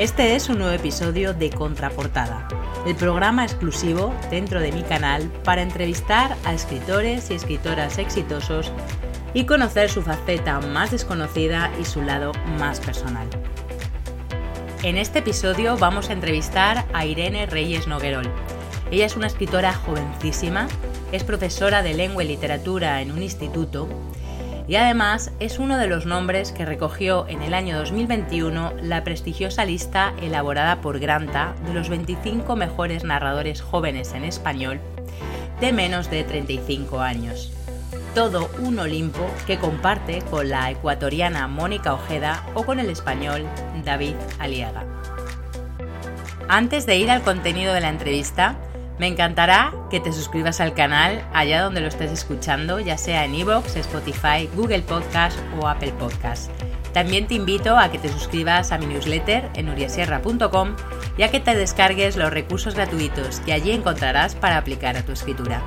Este es un nuevo episodio de Contraportada, el programa exclusivo dentro de mi canal para entrevistar a escritores y escritoras exitosos y conocer su faceta más desconocida y su lado más personal. En este episodio vamos a entrevistar a Irene Reyes Noguerol. Ella es una escritora jovencísima, es profesora de lengua y literatura en un instituto y además es uno de los nombres que recogió en el año 2021 la prestigiosa lista elaborada por Granta de los 25 mejores narradores jóvenes en español de menos de 35 años. Todo un Olimpo que comparte con la ecuatoriana Mónica Ojeda o con el español David Aliaga. Antes de ir al contenido de la entrevista, me encantará que te suscribas al canal allá donde lo estés escuchando, ya sea en iVoox, Spotify, Google Podcast o Apple Podcast. También te invito a que te suscribas a mi newsletter en uriasierra.com y a que te descargues los recursos gratuitos que allí encontrarás para aplicar a tu escritura.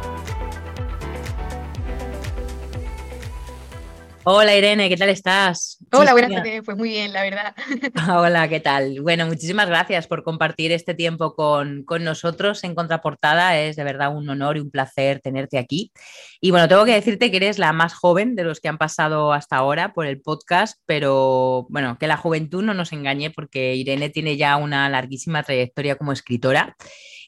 Hola Irene, ¿qué tal estás? Hola, buenas tardes, pues muy bien, la verdad. Hola, ¿qué tal? Bueno, muchísimas gracias por compartir este tiempo con, nosotros en Contraportada. Es de verdad un honor y un placer tenerte aquí. Y bueno, tengo que decirte que eres la más joven de los que han pasado hasta ahora por el podcast, pero bueno, que la juventud no nos engañe porque Irene tiene ya una larguísima trayectoria como escritora.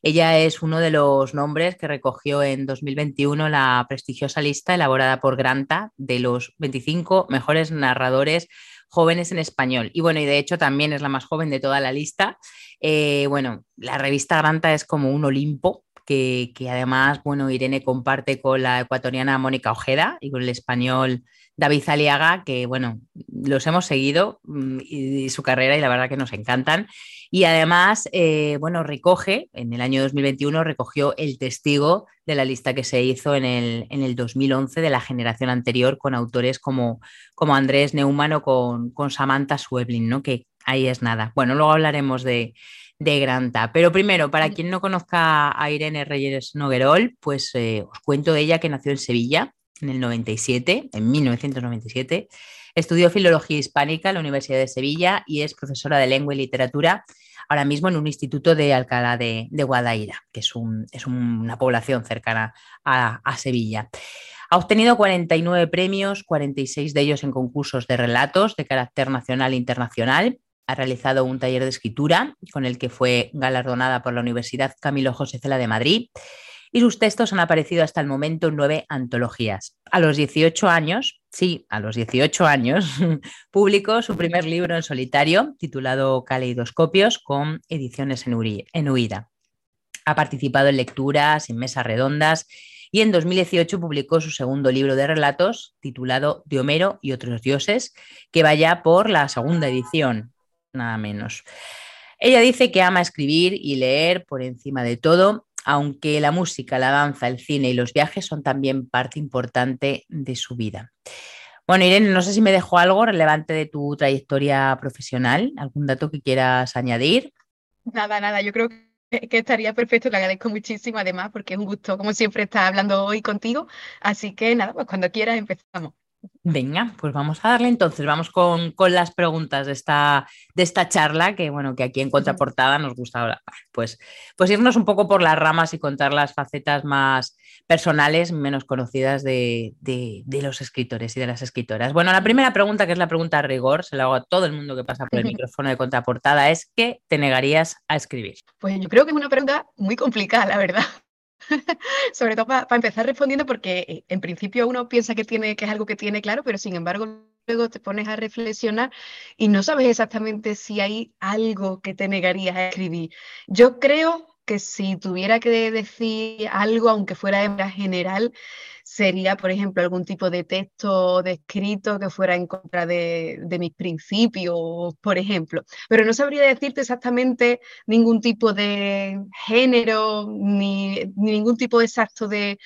Ella es uno de los nombres que recogió en 2021 la prestigiosa lista elaborada por Granta de los 25 mejores narradores jóvenes en español. Y bueno, y de hecho también es la más joven de toda la lista. Eh, bueno, la revista Granta es como un Olimpo. Que, además, bueno, Irene comparte con la ecuatoriana Mónica Ojeda y con el español David Zaliaga, que bueno, los hemos seguido mm, y, su carrera y la verdad que nos encantan. Y además, eh, bueno, recoge, en el año 2021 recogió el testigo de la lista que se hizo en el, en el 2011 de la generación anterior con autores como, como Andrés Neumann o con, con Samantha Sueblin, ¿no? Que ahí es nada. Bueno, luego hablaremos de, de Granta. Pero primero, para quien no conozca a Irene Reyes Noguerol, pues eh, os cuento de ella que nació en Sevilla en el 97, en 1997. Estudió Filología Hispánica en la Universidad de Sevilla y es profesora de Lengua y Literatura ahora mismo en un instituto de Alcalá de, Guadaira, que es, una población cercana a, a Sevilla. Ha obtenido 49 premios, 46 de ellos en concursos de relatos de carácter nacional e internacional. Ha realizado un taller de escritura con el que fue galardonada por la Universidad Camilo José Cela de Madrid y sus textos han aparecido hasta el momento en nueve antologías. A los 18 años, sí, a los 18 años, publicó su primer libro en solitario titulado Caleidoscopios con ediciones en, huida. Ha participado en lecturas, en mesas redondas y en 2018 publicó su segundo libro de relatos titulado De Homero y otros dioses, que vaya por la segunda edición, nada menos. Ella dice que ama escribir y leer por encima de todo aunque la música, la danza, el cine y los viajes son también parte importante de su vida. Bueno, Irene, no sé si me dejó algo relevante de tu trayectoria profesional, algún dato que quieras añadir. Nada, nada, yo creo que, estaría perfecto, le agradezco muchísimo además porque es un gusto, como siempre, estar hablando hoy contigo. Así que nada, pues cuando quieras empezamos. Venga, pues vamos a darle entonces, vamos con, las preguntas de esta, de esta charla, que bueno, que aquí en Contraportada nos gusta hablar. Pues, pues irnos un poco por las ramas y contar las facetas más personales, menos conocidas de, los escritores y de las escritoras. Bueno, la primera pregunta, que es la pregunta a rigor, se la hago a todo el mundo que pasa por el micrófono de Contraportada, es ¿qué te negarías a escribir? Pues yo creo que es una pregunta muy complicada, la verdad. Sobre todo para empezar respondiendo, porque eh, en principio uno piensa que, tiene, que es algo que tiene claro, pero sin embargo luego te pones a reflexionar y no sabes exactamente si hay algo que te negarías a escribir. Yo creo que si tuviera que decir algo, aunque fuera de manera general, sería, por ejemplo, algún tipo de texto de escrito que fuera en contra de, mis principios, por ejemplo. Pero no sabría decirte exactamente ningún tipo de género, ni, ningún tipo exacto de,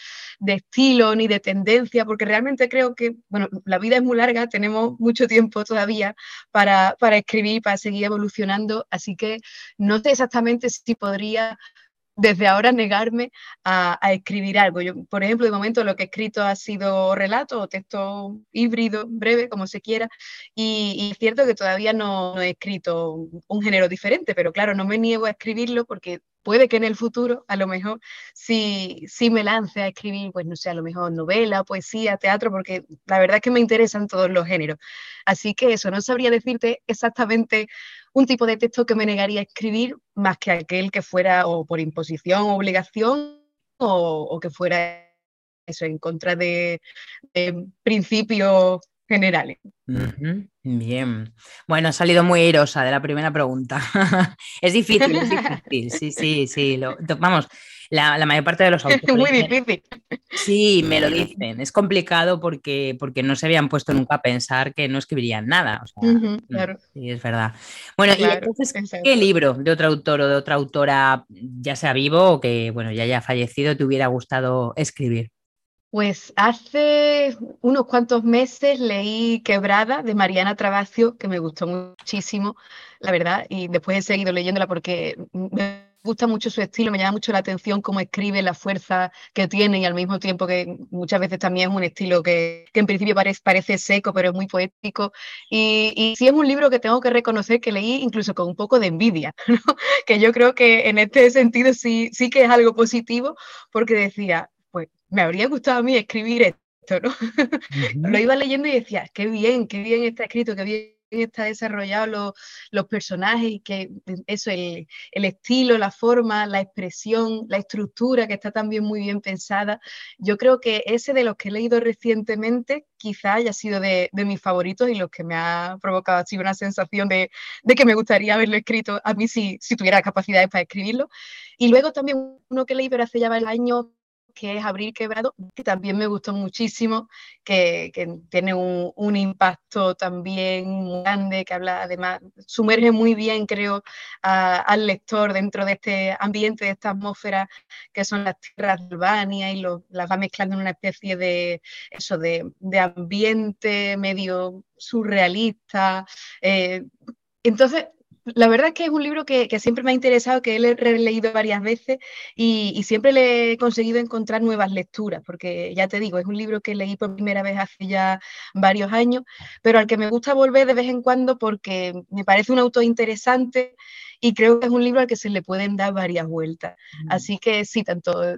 estilo, ni de tendencia, porque realmente creo que, bueno, la vida es muy larga, tenemos mucho tiempo todavía para, para escribir, para seguir evolucionando, así que no sé exactamente si podría desde ahora negarme a, escribir algo. Yo, por ejemplo, de momento lo que he escrito ha sido relato o texto híbrido, breve, como se quiera, y, es cierto que todavía no, he escrito un género diferente, pero claro, no me niego a escribirlo porque puede que en el futuro, a lo mejor, si, si me lance a escribir, pues no sé, a lo mejor novela, poesía, teatro, porque la verdad es que me interesan todos los géneros. Así que eso, no sabría decirte exactamente un tipo de texto que me negaría a escribir más que aquel que fuera o por imposición o obligación o, que fuera eso en contra de, principios generales. Bien. Bueno, ha salido muy airosa de la primera pregunta. es difícil, es difícil. Sí, sí, sí. vamos, la, mayor parte de los autores. Muy difícil. Sí, me lo dicen. Es complicado porque, porque no se habían puesto nunca a pensar que no escribirían nada. Mm, claro. Sí, es verdad. Bueno, y entonces, ¿qué libro de otro autor o de otra autora, ya sea vivo o que bueno, ya haya fallecido, te hubiera gustado escribir? Pues hace unos cuantos meses leí Quebrada de Mariana Trabacio, que me gustó muchísimo, la verdad, y después he seguido leyéndola porque me gusta mucho su estilo, me llama mucho la atención cómo escribe, la fuerza que tiene y al mismo tiempo que muchas veces también es un estilo que, en principio parece, parece, seco, pero es muy poético. Y, y, sí es un libro que tengo que reconocer que leí incluso con un poco de envidia, que yo creo que en este sentido sí, sí que es algo positivo, porque decía, me habría gustado a mí escribir esto, ¿no? Lo iba leyendo y decía, qué bien, qué bien está escrito, qué bien está desarrollado los personajes y que eso, el, estilo, la forma, la expresión, la estructura que está también muy bien pensada. Yo creo que ese de los que he leído recientemente quizá haya sido de, mis favoritos y los que me ha provocado así una sensación de, que me gustaría haberlo escrito a mí si, si tuviera capacidades para escribirlo. Y luego también uno que leí pero hace ya el año que es Abril Quebrado, que también me gustó muchísimo, que, tiene un, impacto también grande, que habla además, sumerge muy bien, creo, al lector dentro de este ambiente, de esta atmósfera que son las tierras de Albania y las va mezclando en una especie de, eso, de, ambiente medio surrealista. Eh, entonces, la verdad es que es un libro que, siempre me ha interesado, que he releído varias veces y, siempre le he conseguido encontrar nuevas lecturas, porque ya te digo, es un libro que leí por primera vez hace ya varios años, pero al que me gusta volver de vez en cuando porque me parece un autor interesante y creo que es un libro al que se le pueden dar varias vueltas. Así que sí, tanto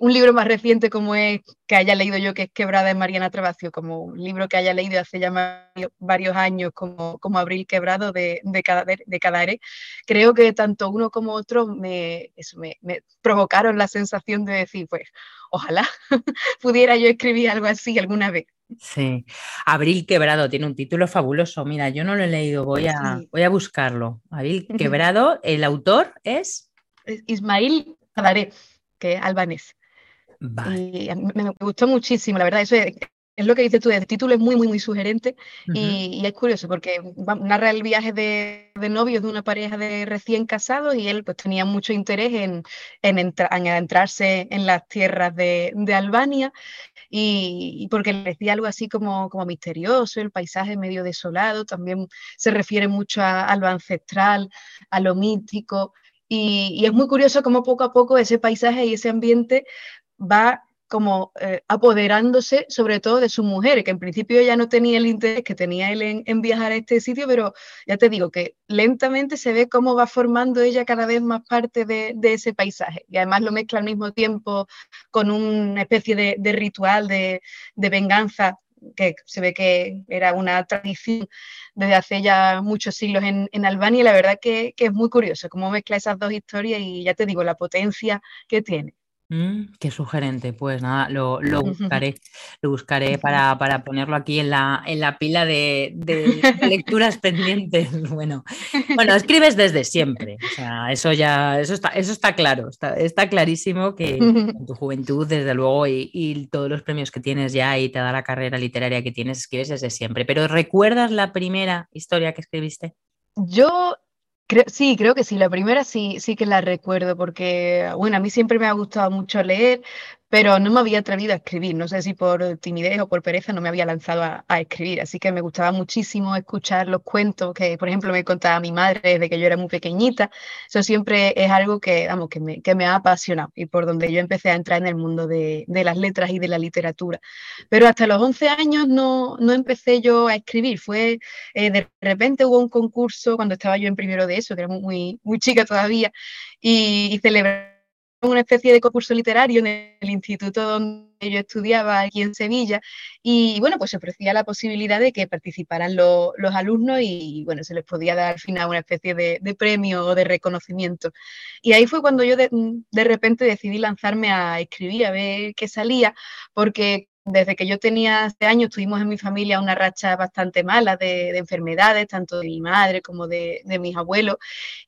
un libro más reciente como es que haya leído yo, que es Quebrada de Mariana Trabacio, como un libro que haya leído hace ya varios años, como, como Abril Quebrado de, de, Cadare, creo que tanto uno como otro me, me, provocaron la sensación de decir, pues, ojalá pudiera yo escribir algo así alguna vez. Sí, Abril Quebrado tiene un título fabuloso. Mira, yo no lo he leído, voy a, voy a buscarlo. Abril Quebrado, el autor es... Ismail Cadare, que es albanés. Y me, gustó muchísimo, la verdad, eso es, lo que dices tú, el título es muy, muy, muy sugerente y, es curioso porque narra el viaje de, novios de una pareja de recién casados y él pues tenía mucho interés en, en, adentrarse en las tierras de, Albania y, porque le decía algo así como, como misterioso, el paisaje medio desolado, también se refiere mucho a lo ancestral, a lo mítico. Y, es muy curioso cómo poco a poco ese paisaje y ese ambiente va como eh, apoderándose sobre todo de su mujer, que en principio ya no tenía el interés que tenía él en, viajar a este sitio, pero ya te digo que lentamente se ve cómo va formando ella cada vez más parte de, ese paisaje. Y además lo mezcla al mismo tiempo con una especie de, ritual de, venganza que se ve que era una tradición desde hace ya muchos siglos en, Albania y la verdad que, que es muy curioso cómo mezcla esas dos historias y ya te digo, la potencia que tiene. Mm, qué sugerente, pues nada, lo, buscaré, lo buscaré para, ponerlo aquí en la, en la pila de, lecturas pendientes. Bueno, bueno, escribes desde siempre, o sea, eso ya, eso está, eso está claro, está, clarísimo que en tu juventud, desde luego, y, y, todos los premios que tienes ya y te da la carrera literaria que tienes, escribes desde siempre. Pero ¿recuerdas la primera historia que escribiste? Yo sí, creo que sí. La primera sí, sí que la recuerdo porque, bueno, a mí siempre me ha gustado mucho leer, pero no me había atrevido a escribir. No sé si por timidez o por pereza no me había lanzado a, escribir. Así que me gustaba muchísimo escuchar los cuentos que, por ejemplo, me contaba mi madre desde que yo era muy pequeñita. Eso siempre es algo que, vamos, que me, que me ha apasionado y por donde yo empecé a entrar en el mundo de, de las letras y de la literatura. Pero hasta los 11 años no, no empecé yo a escribir. Fue, eh, de repente hubo un concurso cuando estaba yo en primero de eso, que era muy, muy chica todavía, y, y una especie de concurso literario en el instituto donde yo estudiaba aquí en Sevilla y bueno, pues se ofrecía la posibilidad de que participaran los alumnos y bueno, se les podía dar al final una especie de, premio o de reconocimiento. Y ahí fue cuando yo de, de repente decidí lanzarme a escribir, a ver qué salía, porque desde que yo tenía este años tuvimos en mi familia una racha bastante mala de, enfermedades, tanto de mi madre como de, mis abuelos.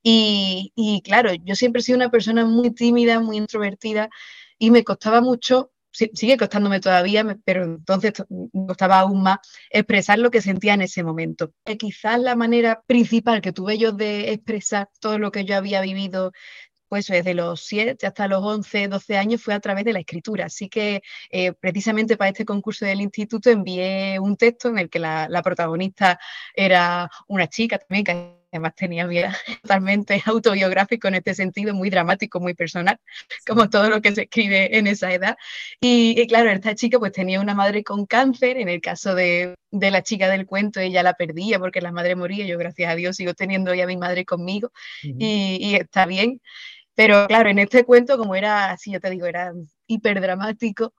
Y, claro, yo siempre he sido una persona muy tímida, muy introvertida y me costaba mucho, sigue costándome todavía, pero entonces me costaba aún más expresar lo que sentía en ese momento. quizás la manera principal que tuve yo de expresar todo lo que yo había vivido pues desde los 7 hasta los 11, 12 años fue a través de la escritura. Así que eh, precisamente para este concurso del instituto envié un texto en el que la, protagonista era una chica también que además tenía vida totalmente autobiográfico en este sentido, muy dramático, muy personal, como todo lo que se escribe en esa edad. Y, claro, esta chica pues tenía una madre con cáncer, en el caso de, la chica del cuento ella la perdía porque la madre moría, yo gracias a Dios sigo teniendo ya a mi madre conmigo y, y está bien. Pero claro, en este cuento, como era, así yo te digo, era hiperdramático,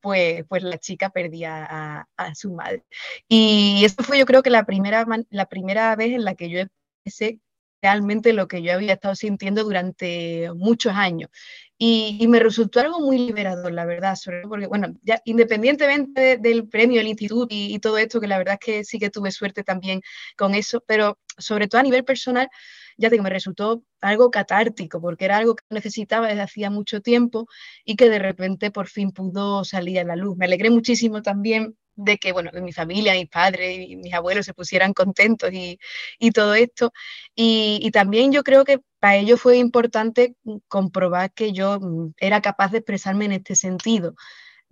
pues, pues la chica perdía a, su madre. Y eso fue yo creo que la primera, la primera vez en la que yo empecé realmente lo que yo había estado sintiendo durante muchos años. Y, me resultó algo muy liberador, la verdad, sobre porque, bueno, ya independientemente del premio del instituto y, y, todo esto, que la verdad es que sí que tuve suerte también con eso, pero sobre todo a nivel personal, ya que me resultó algo catártico, porque era algo que necesitaba desde hacía mucho tiempo y que de repente por fin pudo salir a la luz. Me alegré muchísimo también de que, bueno, mi familia, mis padres y mis abuelos se pusieran contentos y, todo esto. Y, y, también yo creo que para ello fue importante comprobar que yo mm, era capaz de expresarme en este sentido.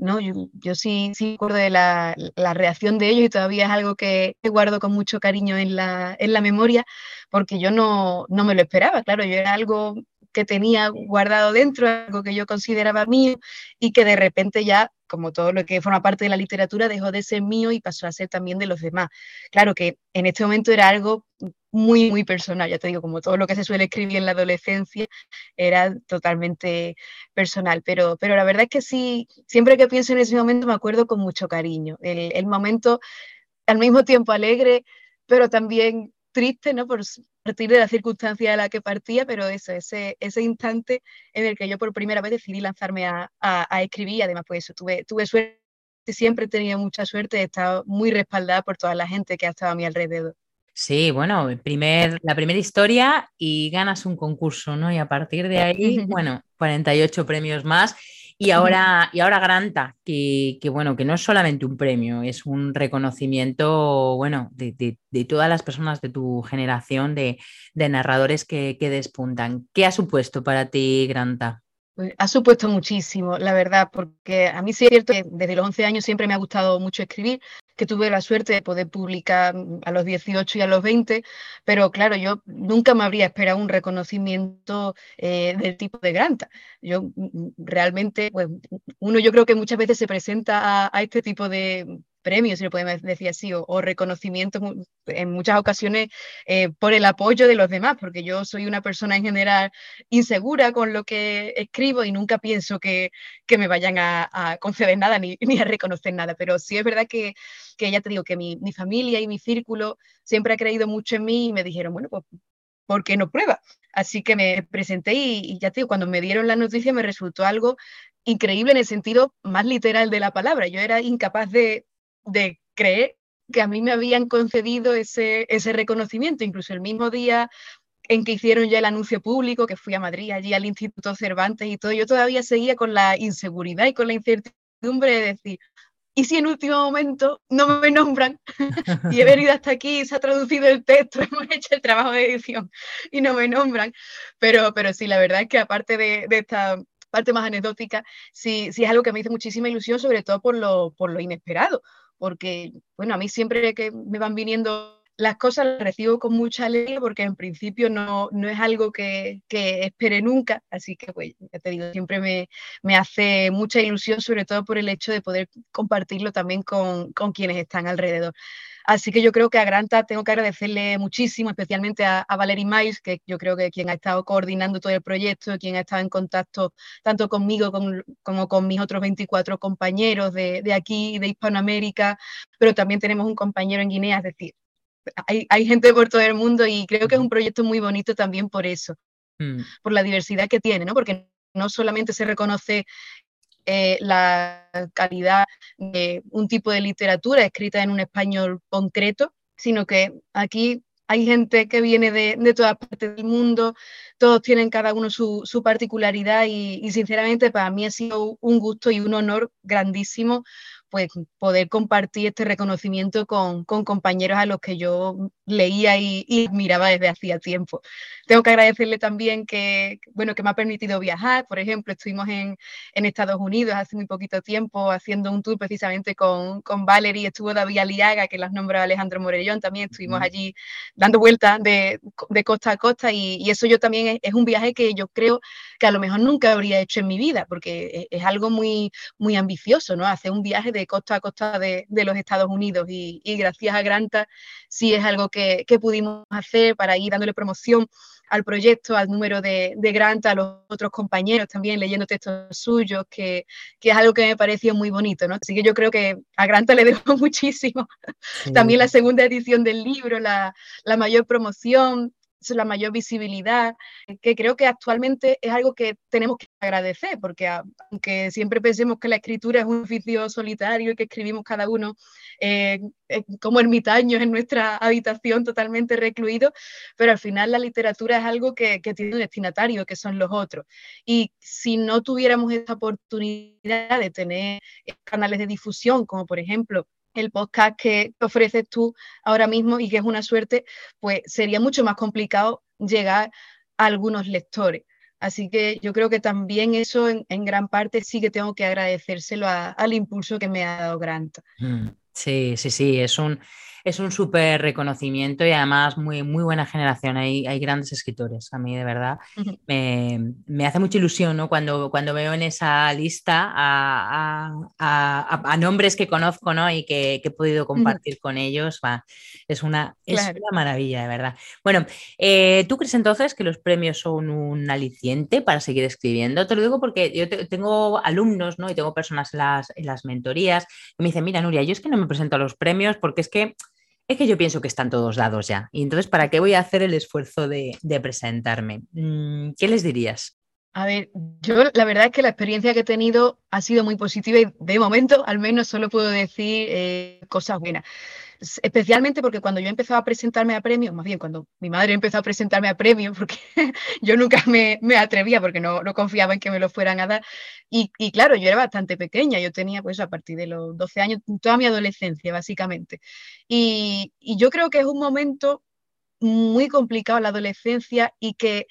¿No? Yo, sí, sí recuerdo de la, reacción de ellos y todavía es algo que guardo con mucho cariño en la, en la memoria, porque yo no, no me lo esperaba, claro, yo era algo que tenía guardado dentro, algo que yo consideraba mío y que de repente ya, como todo lo que forma parte de la literatura, dejó de ser mío y pasó a ser también de los demás. Claro que en este momento era algo muy, muy personal, ya te digo, como todo lo que se suele escribir en la adolescencia, era totalmente personal, pero, pero la verdad es que sí, siempre que pienso en ese momento me acuerdo con mucho cariño, el, el momento al mismo tiempo alegre, pero también triste, ¿no? Por partir de la circunstancia de la que partía, pero eso, ese, ese instante en el que yo por primera vez decidí lanzarme a, a, escribir, y además pues eso, tuve, tuve suerte, siempre he tenido mucha suerte, he estado muy respaldada por toda la gente que ha estado a mi alrededor. Sí, bueno, primer, la primera historia y ganas un concurso, ¿no? Y a partir de ahí, bueno, 48 premios más. Y ahora, y ahora Granta, que, bueno, que no es solamente un premio, es un reconocimiento, bueno, de, todas las personas de tu generación de, narradores que, que, despuntan. ¿Qué ha supuesto para ti, Granta? Pues, ha supuesto muchísimo, la verdad, porque a mí sí es cierto que desde los 11 años siempre me ha gustado mucho escribir, que tuve la suerte de poder publicar a los 18 y a los 20, pero claro, yo nunca me habría esperado un reconocimiento eh, del tipo de Granta. Yo mm, mm, realmente, pues, uno yo creo que muchas veces se presenta a este tipo de premios, si lo podemos decir así, o, reconocimientos en muchas ocasiones eh, por el apoyo de los demás, porque yo soy una persona en general insegura con lo que escribo y nunca pienso que, me vayan a, conceder nada ni, ni, a reconocer nada, pero sí es verdad que, que ya te digo que mi, mi familia y mi círculo siempre ha creído mucho en mí y me dijeron, bueno, pues ¿por qué no prueba? Así que me presenté y, ya te digo, cuando me dieron la noticia me resultó algo increíble en el sentido más literal de la palabra. Yo era incapaz de, de creer que a mí me habían concedido ese, ese reconocimiento, incluso el mismo día en que hicieron ya el anuncio público, que fui a Madrid, allí al Instituto Cervantes y todo, yo todavía seguía con la inseguridad y con la incertidumbre de decir, ¿y si en último momento no me nombran? y he venido hasta aquí, se ha traducido el texto, hemos hecho el trabajo de edición y no me nombran. Pero, pero sí, la verdad es que aparte de, esta parte más anecdótica, sí, sí es algo que me hizo muchísima ilusión, sobre todo por lo, por lo inesperado, porque, bueno, a mí siempre que me van viniendo las cosas las recibo con mucha alegría porque en principio no, no es algo que, que, espere nunca, así que pues ya te digo, siempre me, me, hace mucha ilusión, sobre todo por el hecho de poder compartirlo también con, con quienes están alrededor. Así que yo creo que a Granta tengo que agradecerle muchísimo, especialmente a, a Valerie Miles, que yo creo que quien ha estado coordinando todo el proyecto, quien ha estado en contacto tanto conmigo como con mis otros 24 compañeros de, de aquí, de Hispanoamérica, pero también tenemos un compañero en Guinea, es decir, hay, hay, gente por todo el mundo y creo que es un proyecto muy bonito también por eso, mm. por la diversidad que tiene, ¿no? Porque no solamente se reconoce eh, la calidad de un tipo de literatura escrita en un español concreto, sino que aquí hay gente que viene de, de todas partes del mundo, todos tienen cada uno su, su particularidad y, y, sinceramente para mí ha sido un gusto y un honor grandísimo pues poder compartir este reconocimiento con, con compañeros a los que yo leía y, y, admiraba desde hacía tiempo. Tengo que agradecerle también que, bueno, que me ha permitido viajar. Por ejemplo, estuvimos en, en Estados Unidos hace muy poquito tiempo haciendo un tour precisamente con, con Valerie, estuvo David Aliaga, que las nombró Alejandro Morellón, también estuvimos allí dando vueltas de, de, costa a costa y, y eso yo también es, es, un viaje que yo creo que a lo mejor nunca habría hecho en mi vida, porque es, es algo muy, muy ambicioso, ¿no? Hacer un viaje de costa a costa de, de los Estados Unidos y, y, gracias a Granta sí es algo que, que, pudimos hacer para ir dándole promoción al proyecto, al número de, de Granta, a los otros compañeros también leyendo textos suyos, que, que, es algo que me pareció muy bonito, ¿no? Así que yo creo que a Granta le debo muchísimo. Sí. También la segunda edición del libro, la, la mayor promoción, la mayor visibilidad, que creo que actualmente es algo que tenemos que agradecer, porque aunque siempre pensemos que la escritura es un oficio solitario y que escribimos cada uno eh, eh, como ermitaños en nuestra habitación totalmente recluidos, pero al final la literatura es algo que, que tiene un destinatario, que son los otros. Y si no tuviéramos esta oportunidad de tener canales de difusión, como por ejemplo el podcast que ofreces tú ahora mismo y que es una suerte, pues sería mucho más complicado llegar a algunos lectores. Así que yo creo que también eso en, en gran parte sí que tengo que agradecérselo a, al impulso que me ha dado Grant. Mm, sí, sí, sí, es un, es un súper reconocimiento y además muy, muy buena generación. Hay, hay grandes escritores. A mí, de verdad, uh -huh. me, me, hace mucha ilusión ¿no? cuando, cuando veo en esa lista a, a, a, a nombres que conozco ¿no? y que, que, he podido compartir uh -huh. con ellos. Va, es, una, es una maravilla, de verdad. Bueno, eh, ¿tú crees entonces que los premios son un aliciente para seguir escribiendo? Te lo digo porque yo te, tengo alumnos ¿no? y tengo personas en las, en las mentorías que me dicen, mira, Nuria, yo es que no me presento a los premios porque es que es que yo pienso que están todos dados ya. Y entonces, ¿para qué voy a hacer el esfuerzo de, presentarme? Mm, ¿Qué les dirías? A ver, yo la verdad es que la experiencia que he tenido ha sido muy positiva y de momento al menos solo puedo decir eh, cosas buenas especialmente porque cuando yo empezaba a presentarme a premios, más bien cuando mi madre empezó a presentarme a premios, porque yo nunca me, me atrevía porque no, no, confiaba en que me lo fueran a dar, y, y, claro, yo era bastante pequeña, yo tenía pues a partir de los 12 años, toda mi adolescencia básicamente, y, y yo creo que es un momento muy complicado la adolescencia y que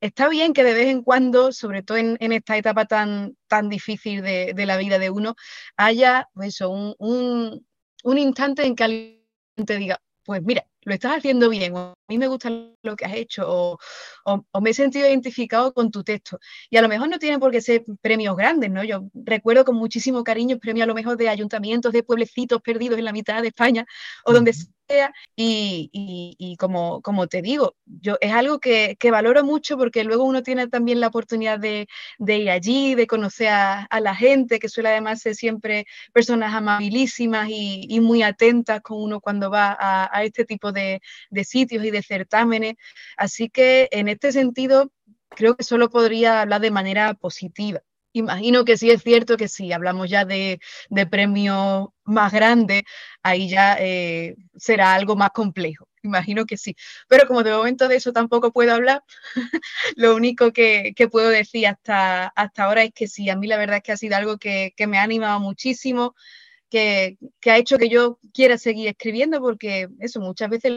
está bien que de vez en cuando, sobre todo en, en esta etapa tan, tan difícil de, de, la vida de uno, haya pues, un, un, un instante en que te diga, pues mira, lo estás haciendo bien, o a mí me gusta lo que has hecho, o, o, o, me he sentido identificado con tu texto. Y a lo mejor no tienen por qué ser premios grandes, ¿no? Yo recuerdo con muchísimo cariño premios a lo mejor de ayuntamientos, de pueblecitos perdidos en la mitad de España, o donde sea. Y, y, y como, como, te digo, yo es algo que, que, valoro mucho porque luego uno tiene también la oportunidad de, de ir allí, de conocer a, a, la gente, que suele además ser siempre personas amabilísimas y, y muy atentas con uno cuando va a, a este tipo de, de sitios y de certámenes. Así que en este sentido, creo que solo podría hablar de manera positiva. imagino que sí es cierto que si hablamos ya de, de premios más grandes, ahí ya eh, será algo más complejo. Imagino que sí. Pero como de momento de eso tampoco puedo hablar, lo único que, puedo decir hasta, hasta ahora es que sí, a mí la verdad es que ha sido algo que, que me ha animado muchísimo que, ha hecho que yo quiera seguir escribiendo, porque eso, muchas veces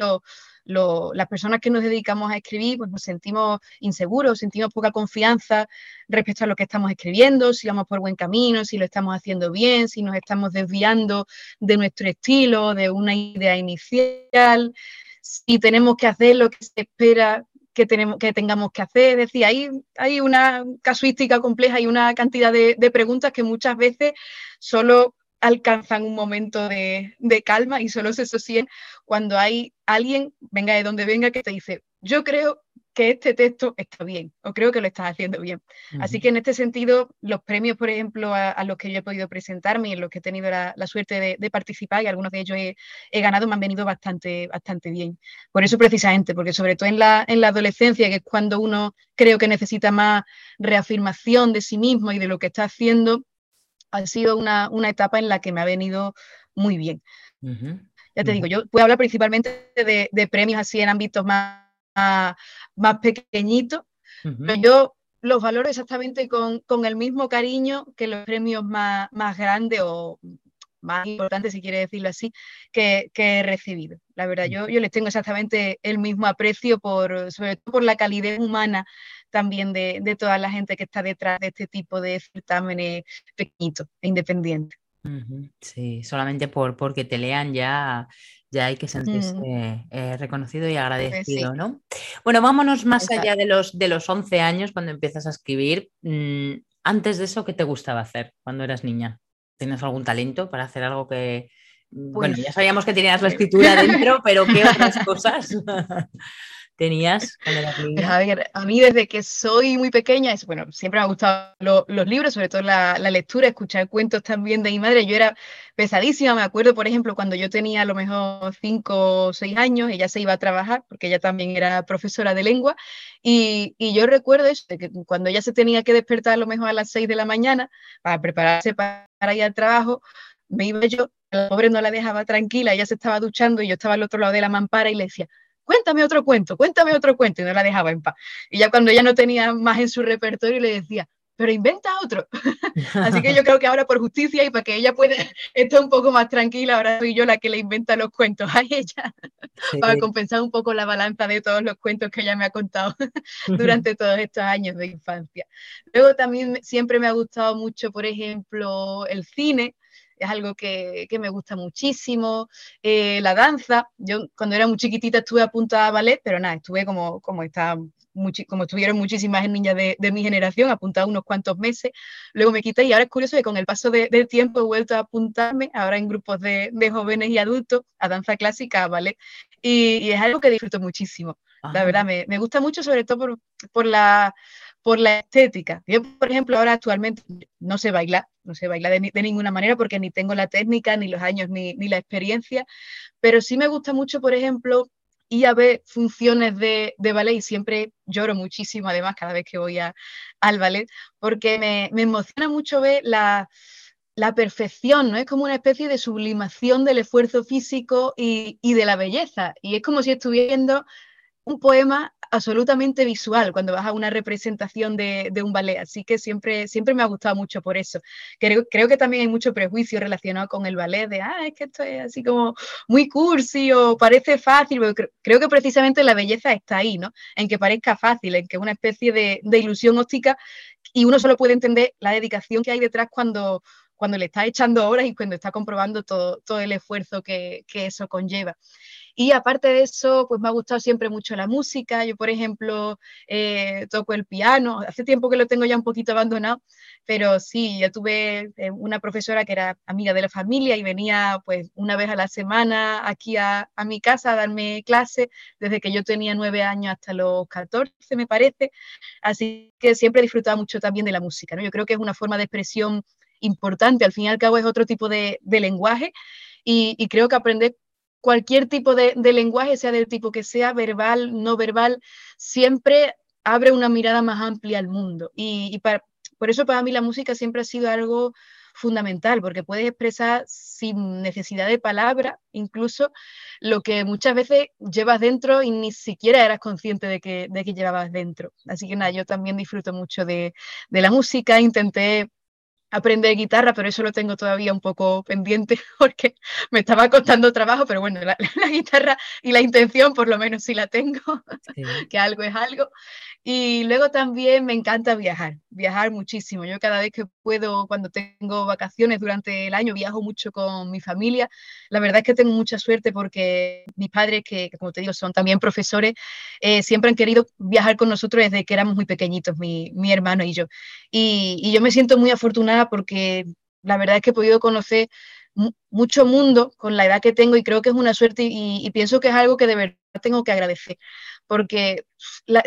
las personas que nos dedicamos a escribir, pues nos sentimos inseguros, sentimos poca confianza respecto a lo que estamos escribiendo, si vamos por buen camino, si lo estamos haciendo bien, si nos estamos desviando de nuestro estilo, de una idea inicial, si tenemos que hacer lo que se espera que, tenemos, que tengamos que hacer. Es decir, hay, una casuística compleja y una cantidad de preguntas que muchas veces solo alcanzan un momento de, calma y solo se sostienen cuando hay alguien, venga de donde venga, que te dice, yo creo que este texto está bien o creo que lo estás haciendo bien. Así que en este sentido, los premios, por ejemplo, a, los que yo he podido presentarme y en los que he tenido la, suerte de, participar y algunos de ellos he, ganado, me han venido bastante, bastante bien. Por eso precisamente, porque sobre todo en la, en la adolescencia, que es cuando uno creo que necesita más reafirmación de sí mismo y de lo que está haciendo, ha sido una, etapa en la que me ha venido muy bien. Ya te digo, yo puedo hablar principalmente de, premios así en ámbitos más, más, pequeñitos, pero yo los valoro exactamente con, el mismo cariño que los premios más, más grandes o más importantes, si quiere decirlo así, que, he recibido. La verdad, yo, yo les tengo exactamente el mismo aprecio, por, sobre todo por la calidad humana también de, toda la gente que está detrás de este tipo de certámenes pequeñitos e independientes. Sí, solamente por porque te lean ya, ya hay que sentirse eh, reconocido y pues agradecido, ¿no? Bueno, vámonos más allá de los, de los 11 años cuando empiezas a escribir. Mm, antes de eso, ¿qué te gustaba hacer cuando eras niña? ¿Tienes algún talento para hacer algo que... bueno, ya pues sabíamos que tenías la escritura dentro, pero ¿qué otras cosas? tenías cuando eras niña? A a mí desde que soy muy pequeña, es, bueno, siempre me han gustado los libros, sobre todo la, lectura, escuchar cuentos también de mi madre. Yo era pesadísima, me acuerdo, por ejemplo, cuando yo tenía a lo mejor cinco o seis años, ella se iba a trabajar, porque ella también era profesora de lengua, y, y yo recuerdo eso, de que cuando ella se tenía que despertar a lo mejor a las seis de la mañana para prepararse para ir al trabajo, me iba yo, la pobre no la dejaba tranquila, ella se estaba duchando y yo estaba al otro lado de la mampara y le decía, cuéntame otro cuento, cuéntame otro cuento, y no la dejaba en paz. Y ya cuando ella no tenía más en su repertorio, le decía, pero inventa otro. Así que yo creo que ahora por justicia y para que ella pueda estar un poco más tranquila, ahora soy yo la que le inventa los cuentos a ella, para compensar un poco la balanza de todos los cuentos que ella me ha contado durante todos estos años de infancia. Luego también siempre me ha gustado mucho, por ejemplo, el cine es algo que, me gusta muchísimo. Eh, la danza, yo cuando era muy chiquitita estuve apuntada a ballet, pero nada, estuve como, como, como estuvieron muchísimas niñas de, mi generación, apuntada unos cuantos meses, luego me quité y ahora es curioso que con el paso del tiempo he vuelto a apuntarme, ahora en grupos de, jóvenes y adultos, a danza clásica, a ballet, y, es algo que disfruto muchísimo. La verdad, me, me, gusta mucho sobre todo por, por la por la estética. Yo, por ejemplo, ahora actualmente no sé bailar, no sé bailar de, ninguna manera porque ni tengo la técnica, ni los años, ni, la experiencia, pero sí me gusta mucho, por ejemplo, ir a ver funciones de, ballet y siempre lloro muchísimo, además, cada vez que voy al ballet, porque me, emociona mucho ver la, perfección, ¿no? Es como una especie de sublimación del esfuerzo físico y, y, de la belleza. Y es como si estuviera un poema absolutamente visual cuando vas a una representación de, un ballet, así que siempre, siempre me ha gustado mucho por eso. Creo, creo que también hay mucho prejuicio relacionado con el ballet, de, ah, es que esto es así como muy cursi o parece fácil, pero creo, que precisamente la belleza está ahí, ¿no? En que parezca fácil, en que una especie de, ilusión óptica y uno solo puede entender la dedicación que hay detrás cuando, cuando le está echando horas y cuando está comprobando todo, todo el esfuerzo que, eso conlleva. Y aparte de eso, pues me ha gustado siempre mucho la música. Yo, por ejemplo, eh, toco el piano. Hace tiempo que lo tengo ya un poquito abandonado, pero sí, yo tuve eh, una profesora que era amiga de la familia y venía pues una vez a la semana aquí a, a mi casa a darme clase desde que yo tenía nueve años hasta los 14, me parece. Así que siempre he disfrutado mucho también de la música. ¿no? Yo creo que es una forma de expresión importante. Al fin y al cabo es otro tipo de, de lenguaje y, y, creo que aprender cualquier tipo de, lenguaje, sea del tipo que sea, verbal, no verbal, siempre abre una mirada más amplia al mundo. Y, por eso para mí la música siempre ha sido algo fundamental, porque puedes expresar sin necesidad de palabra, incluso lo que muchas veces llevas dentro y ni siquiera eras consciente de que, de que llevabas dentro. Así que nada, yo también disfruto mucho de, de la música, intenté aprender guitarra, pero eso lo tengo todavía un poco pendiente porque me estaba costando trabajo, pero bueno, la, guitarra y la intención por lo menos sí la tengo, que algo es algo. Y luego también me encanta viajar, viajar muchísimo. Yo cada vez que cuando tengo vacaciones durante el año, viajo mucho con mi familia. La verdad es que tengo mucha suerte porque mis padres, que, como te digo, son también profesores, eh, siempre han querido viajar con nosotros desde que éramos muy pequeñitos, mi, mi hermano y yo. Y, yo me siento muy afortunada porque la verdad es que he podido conocer mucho mundo con la edad que tengo y creo que es una suerte y, pienso que es algo que de verdad tengo que agradecer porque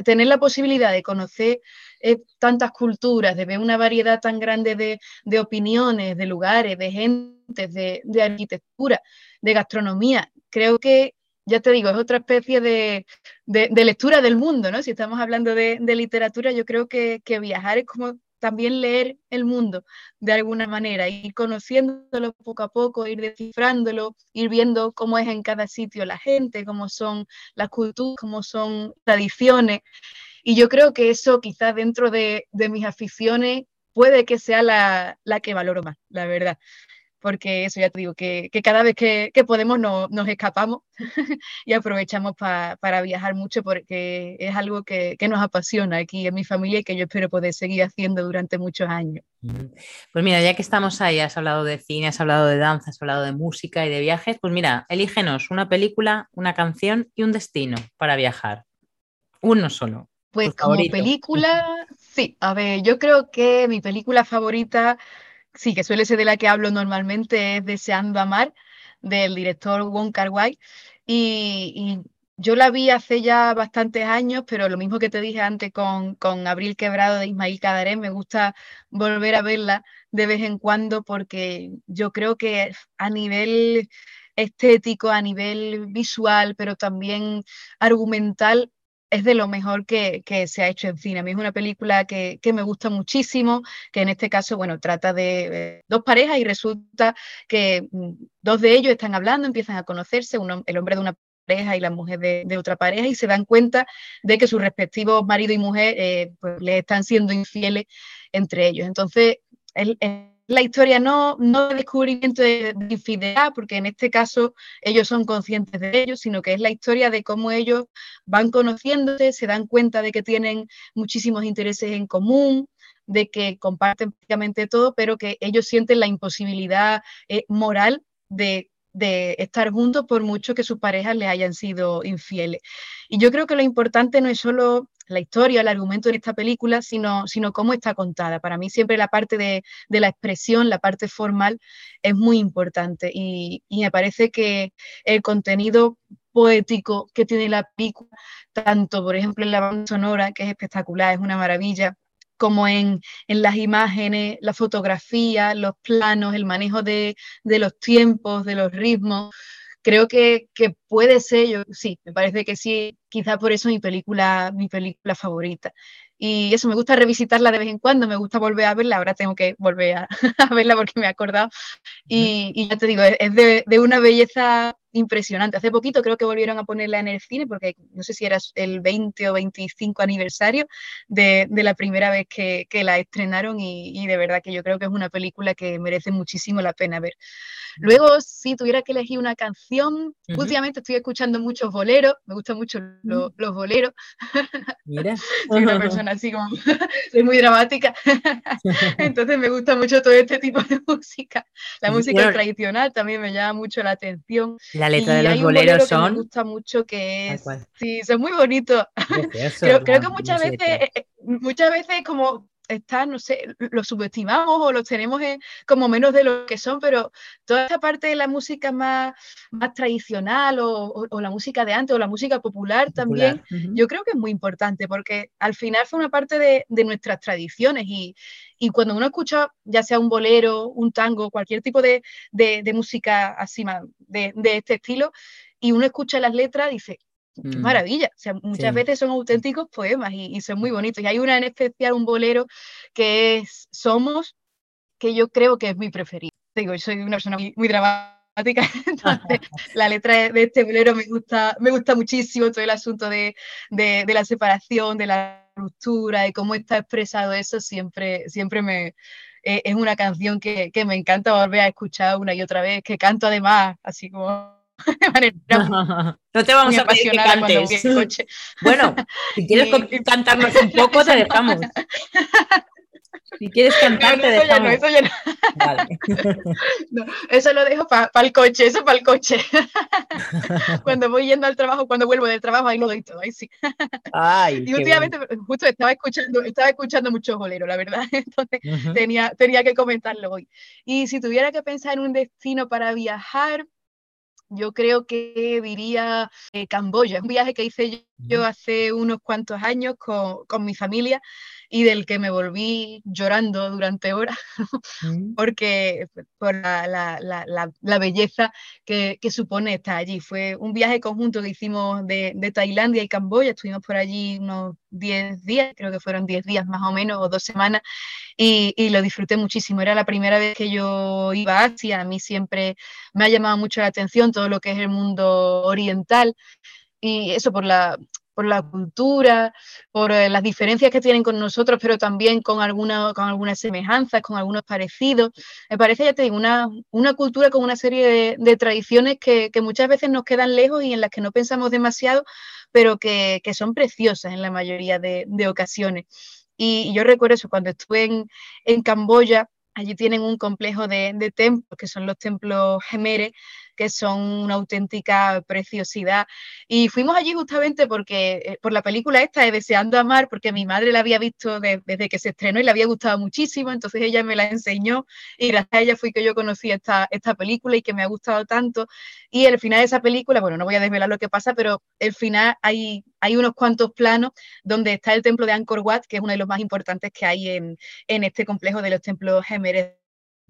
tener la posibilidad de conocer eh, tantas culturas, de ver una variedad tan grande de, opiniones, de lugares, de gentes, de, arquitectura, de gastronomía, creo que, ya te digo, es otra especie de, lectura del mundo, ¿no? Si estamos hablando de, literatura, yo creo que, que viajar es como también leer el mundo de alguna manera, ir conociéndolo poco a poco, ir descifrándolo, ir viendo cómo es en cada sitio la gente, cómo son las culturas, cómo son tradiciones. Y yo creo que eso quizás dentro de, mis aficiones puede que sea la, la que valoro más, la verdad porque eso ya te digo, que, cada vez que, podemos nos escapamos y aprovechamos para viajar mucho porque es algo que, nos apasiona aquí en mi familia y que yo espero poder seguir haciendo durante muchos años. Pues mira, ya que estamos ahí, has hablado de cine, has hablado de danza, has hablado de música y de viajes, pues mira, elígenos una película, una canción y un destino para viajar. Uno solo. Pues como película, sí, a ver, yo creo que mi película favorita sí, que suele ser de la que hablo normalmente, es Deseando Amar, del director Wong Kar Wai. Y, yo la vi hace ya bastantes años, pero lo mismo que te dije antes con, con Abril Quebrado de Ismail Cadaré, me gusta volver a verla de vez en cuando porque yo creo que a nivel estético, a nivel visual, pero también argumental, es de lo mejor que, se ha hecho en cine. A mí es una película que, me gusta muchísimo, que en este caso, bueno, trata de eh, dos parejas y resulta que mm, dos de ellos están hablando, empiezan a conocerse, el hombre de una pareja y la mujer de, otra pareja y se dan cuenta de que sus respectivos marido y mujer eh, pues, le están siendo infieles entre ellos. Entonces, el, la historia no, no de descubrimiento de, infidelidad, porque en este caso ellos son conscientes de ello, sino que es la historia de cómo ellos van conociéndose, se dan cuenta de que tienen muchísimos intereses en común, de que comparten prácticamente todo, pero que ellos sienten la imposibilidad eh, moral de de estar juntos por mucho que sus parejas les hayan sido infieles. Y yo creo que lo importante no es solo la historia, el argumento de esta película, sino, sino cómo está contada. Para mí siempre la parte de, la expresión, la parte formal, es muy importante y, y me parece que el contenido poético que tiene la película, tanto por ejemplo en la banda sonora, que es espectacular, es una maravilla, como en, las imágenes, la fotografía, los planos, el manejo de, los tiempos, de los ritmos. Creo que, puede ser, yo sí, me parece que sí, quizá por eso mi película, mi película favorita. Y eso, me gusta revisitarla de vez en cuando, me gusta volver a verla, ahora tengo que volver a, verla porque me he acordado. Y, ya te digo, es de, de, una belleza impresionante. Hace poquito creo que volvieron a ponerla en el cine porque no sé si era el 20 o 25 aniversario de, la primera vez que, la estrenaron y, de verdad que yo creo que es una película que merece muchísimo la pena ver. Luego, si tuviera que elegir una canción, últimamente estoy escuchando muchos boleros, me gustan mucho los boleros. Mira. Soy una persona así como, soy muy dramática, entonces me gusta mucho todo este tipo de música. La música tradicional también me llama mucho la atención. La letra de los boleros son. Que me gusta mucho que es. Sí, son muy bonitos. creo, creo, que muchas veces, eh, eh, muchas veces como está, no sé, lo subestimamos o los tenemos como menos de lo que son, pero toda esta parte de la música más, más tradicional o, la música de antes o la música popular, también, yo creo que es muy importante porque al final fue una parte de, nuestras tradiciones y, cuando uno escucha ya sea un bolero, un tango, cualquier tipo de, música así de, de este estilo, y uno escucha las letras, dice, mm. maravilla. O sea, muchas veces son auténticos poemas y, son muy bonitos. Y hay una en especial, un bolero, que es Somos, que yo creo que es mi preferido. Digo, yo soy una persona muy, dramática, entonces la letra de este bolero me gusta, me gusta muchísimo, todo el asunto de, de, de la separación, de la ruptura, de cómo está expresado eso, siempre, siempre me, eh, es una canción que, que, me encanta volver a escuchar una y otra vez, que canto además, así como... no te vamos a pedir que cantes. Bueno, si quieres cantarnos un poco, te dejamos. Si quieres cantar, no, eso Ya no, eso ya no. Vale. eso lo dejo para el coche, eso para el coche. cuando voy yendo al trabajo, cuando vuelvo del trabajo, ahí lo doy todo, ahí sí. Ay, y últimamente, justo estaba escuchando, estaba escuchando mucho bolero, la verdad. Entonces tenía, tenía que comentarlo hoy. Y si tuviera que pensar en un destino para viajar, yo creo que diría eh, Camboya, un viaje que hice yo, hace unos cuantos años con, con mi familia y del que me volví llorando durante horas, mm. porque por la, la, la, la belleza que, que, supone estar allí. Fue un viaje conjunto que hicimos de, de Tailandia y Camboya, estuvimos por allí unos 10 días, creo que fueron 10 días más o menos, o dos semanas, y, y, lo disfruté muchísimo. Era la primera vez que yo iba a Asia, a mí siempre me ha llamado mucho la atención todo lo que es el mundo oriental y eso por la, por la cultura, por eh, las diferencias que tienen con nosotros, pero también con, alguna, con algunas semejanzas, con algunos parecidos. Me parece, ya te digo, una, una cultura con una serie de, tradiciones que, muchas veces nos quedan lejos y en las que no pensamos demasiado, pero que, son preciosas en la mayoría de, ocasiones. Y, yo recuerdo eso, cuando estuve en, en Camboya, allí tienen un complejo de, de templos, que son los templos gemeres, que son una auténtica preciosidad. Y fuimos allí justamente porque eh, por la película esta de Deseando Amar, porque mi madre la había visto desde que se estrenó y le había gustado muchísimo, entonces ella me la enseñó y gracias a ella fui que yo conocí esta, esta película y que me ha gustado tanto. Y el final de esa película, bueno, no voy a desvelar lo que pasa, pero el final hay, hay unos cuantos planos donde está el templo de Angkor Wat, que es uno de los más importantes que hay en, en este complejo de los templos gemeres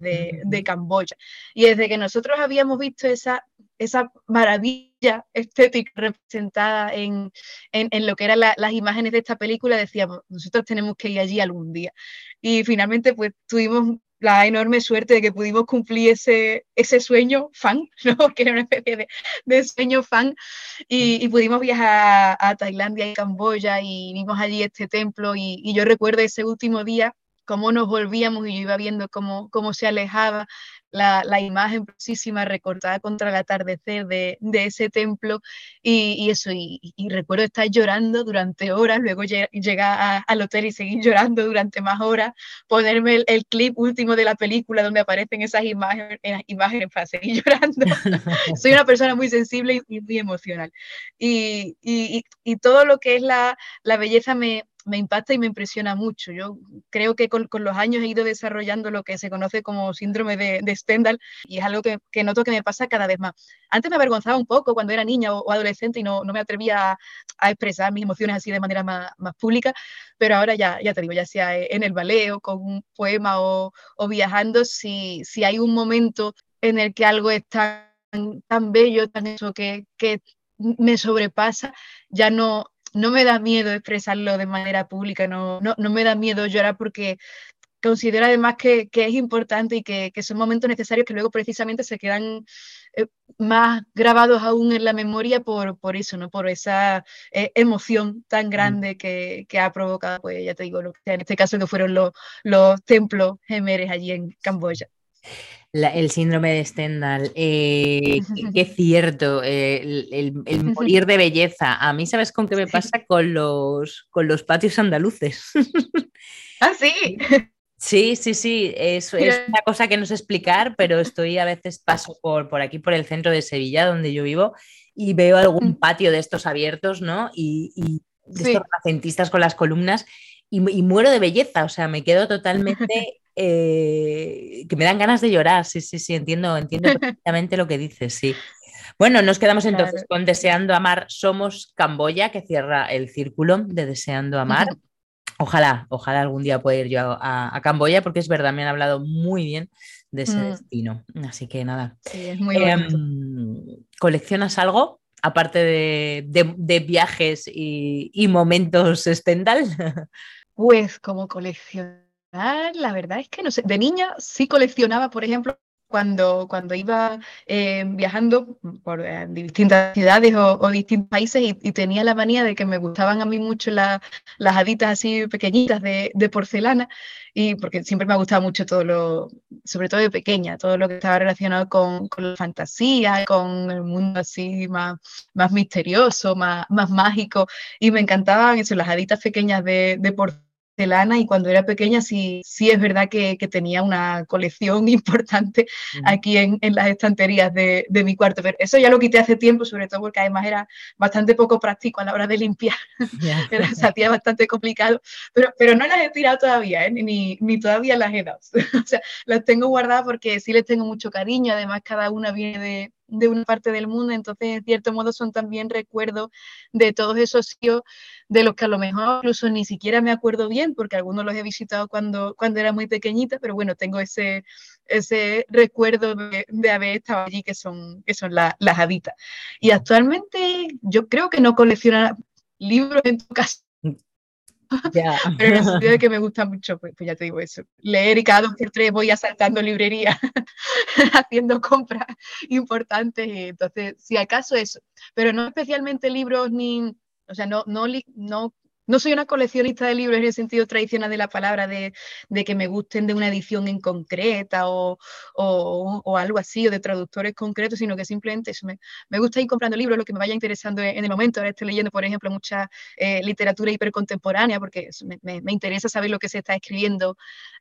de, Camboya. Y desde que nosotros habíamos visto esa, esa maravilla estética representada en, en, lo que eran las imágenes de esta película, decíamos, nosotros tenemos que ir allí algún día. Y finalmente, pues tuvimos la enorme suerte de que pudimos cumplir ese, ese sueño fan, ¿no? que era una especie de, sueño fan, y, pudimos viajar a, Tailandia y Camboya y vimos allí este templo y, y yo recuerdo ese último día cómo nos volvíamos y yo iba viendo cómo, cómo se alejaba la, la imagen precisísima recortada contra el atardecer de, de ese templo y, y eso, y, y, recuerdo estar llorando durante horas, luego llegar al hotel y seguir llorando durante más horas, ponerme el, el, clip último de la película donde aparecen esas imágenes, imágenes para seguir llorando. Soy una persona muy sensible y, muy emocional. Y, y, todo lo que es la, la belleza me, me impacta y me impresiona mucho. Yo creo que con, con, los años he ido desarrollando lo que se conoce como síndrome de, de Stendhal y es algo que, que, noto que me pasa cada vez más. Antes me avergonzaba un poco cuando era niña o, adolescente y no, no me atrevía a, expresar mis emociones así de manera más, más, pública, pero ahora ya, ya te digo, ya sea en el ballet o con un poema o, o viajando, si, si hay un momento en el que algo es tan, tan bello, tan eso que, que me sobrepasa, ya no, no me da miedo expresarlo de manera pública, no, no, no me da miedo llorar porque considero además que, que es importante y que, que, son momentos necesarios que luego precisamente se quedan eh, más grabados aún en la memoria por, por eso, ¿no? por esa eh, emoción tan mm. grande que, que, ha provocado, pues ya te digo, lo que en este caso que fueron los, los templos gemeres allí en Camboya el síndrome de Stendhal, eh, qué cierto, eh, el, morir de belleza. A mí, ¿sabes con qué me pasa? Con los, con los patios andaluces. ah, sí. Sí, sí, sí, es, es, una cosa que no sé explicar, pero estoy a veces paso por, por aquí, por el centro de Sevilla, donde yo vivo, y veo algún patio de estos abiertos, ¿no? Y, y de estos renacentistas con las columnas, y, y, muero de belleza, o sea, me quedo totalmente eh, que me dan ganas de llorar. Sí, sí, sí, entiendo, entiendo perfectamente lo que dices, sí. Bueno, nos quedamos entonces con Deseando Amar. Somos Camboya, que cierra el círculo de Deseando Amar. Ojalá, ojalá algún día pueda ir yo a, Camboya, porque es verdad, me han hablado muy bien de ese mm. destino. Así que nada. Sí, es muy em, ¿Coleccionas algo? aparte de, viajes y, momentos Stendhal? Pues como coleccionar, la verdad es que no sé. De niña sí coleccionaba, por ejemplo, cuando, cuando iba eh, viajando por eh, distintas ciudades o, distintos países y, tenía la manía de que me gustaban a mí mucho las haditas así pequeñitas de, porcelana y porque siempre me ha gustado mucho todo lo, sobre todo de pequeña, todo lo que estaba relacionado con, la fantasía, con el mundo así más, más misterioso, más, más mágico y me encantaban eso, las haditas pequeñas de, de porcelana de lana y cuando era pequeña sí, sí es verdad que, tenía una colección importante aquí en, las estanterías de, mi cuarto, pero eso ya lo quité hace tiempo, sobre todo porque además era bastante poco práctico a la hora de limpiar, era, se bastante complicado, pero, pero no las he tirado todavía, ¿eh? ni, ni todavía las he dado, o sea, las tengo guardadas porque sí les tengo mucho cariño, además cada una viene de, de una parte del mundo, entonces en cierto modo son también recuerdos de todos esos sitios de los que a lo mejor incluso ni siquiera me acuerdo bien, porque algunos los he visitado cuando, cuando era muy pequeñita, pero bueno, tengo ese, ese recuerdo de, haber estado allí, que son, que son las haditas. Y actualmente yo creo que no colecciona libros en tu casa. Pero en el sentido de que me gusta mucho, pues, pues, ya te digo eso, leer y cada dos por tres voy asaltando librerías, haciendo compras importantes, y entonces, si acaso eso, pero no especialmente libros ni, o sea, no, no, no no soy una coleccionista de libros en el sentido tradicional de la palabra, de, que me gusten de una edición en concreta o, algo así, o de traductores concretos, sino que simplemente eso, me, gusta ir comprando libros, lo que me vaya interesando en, el momento. Ahora estoy leyendo, por ejemplo, mucha eh, literatura hipercontemporánea, porque me, interesa saber lo que se está escribiendo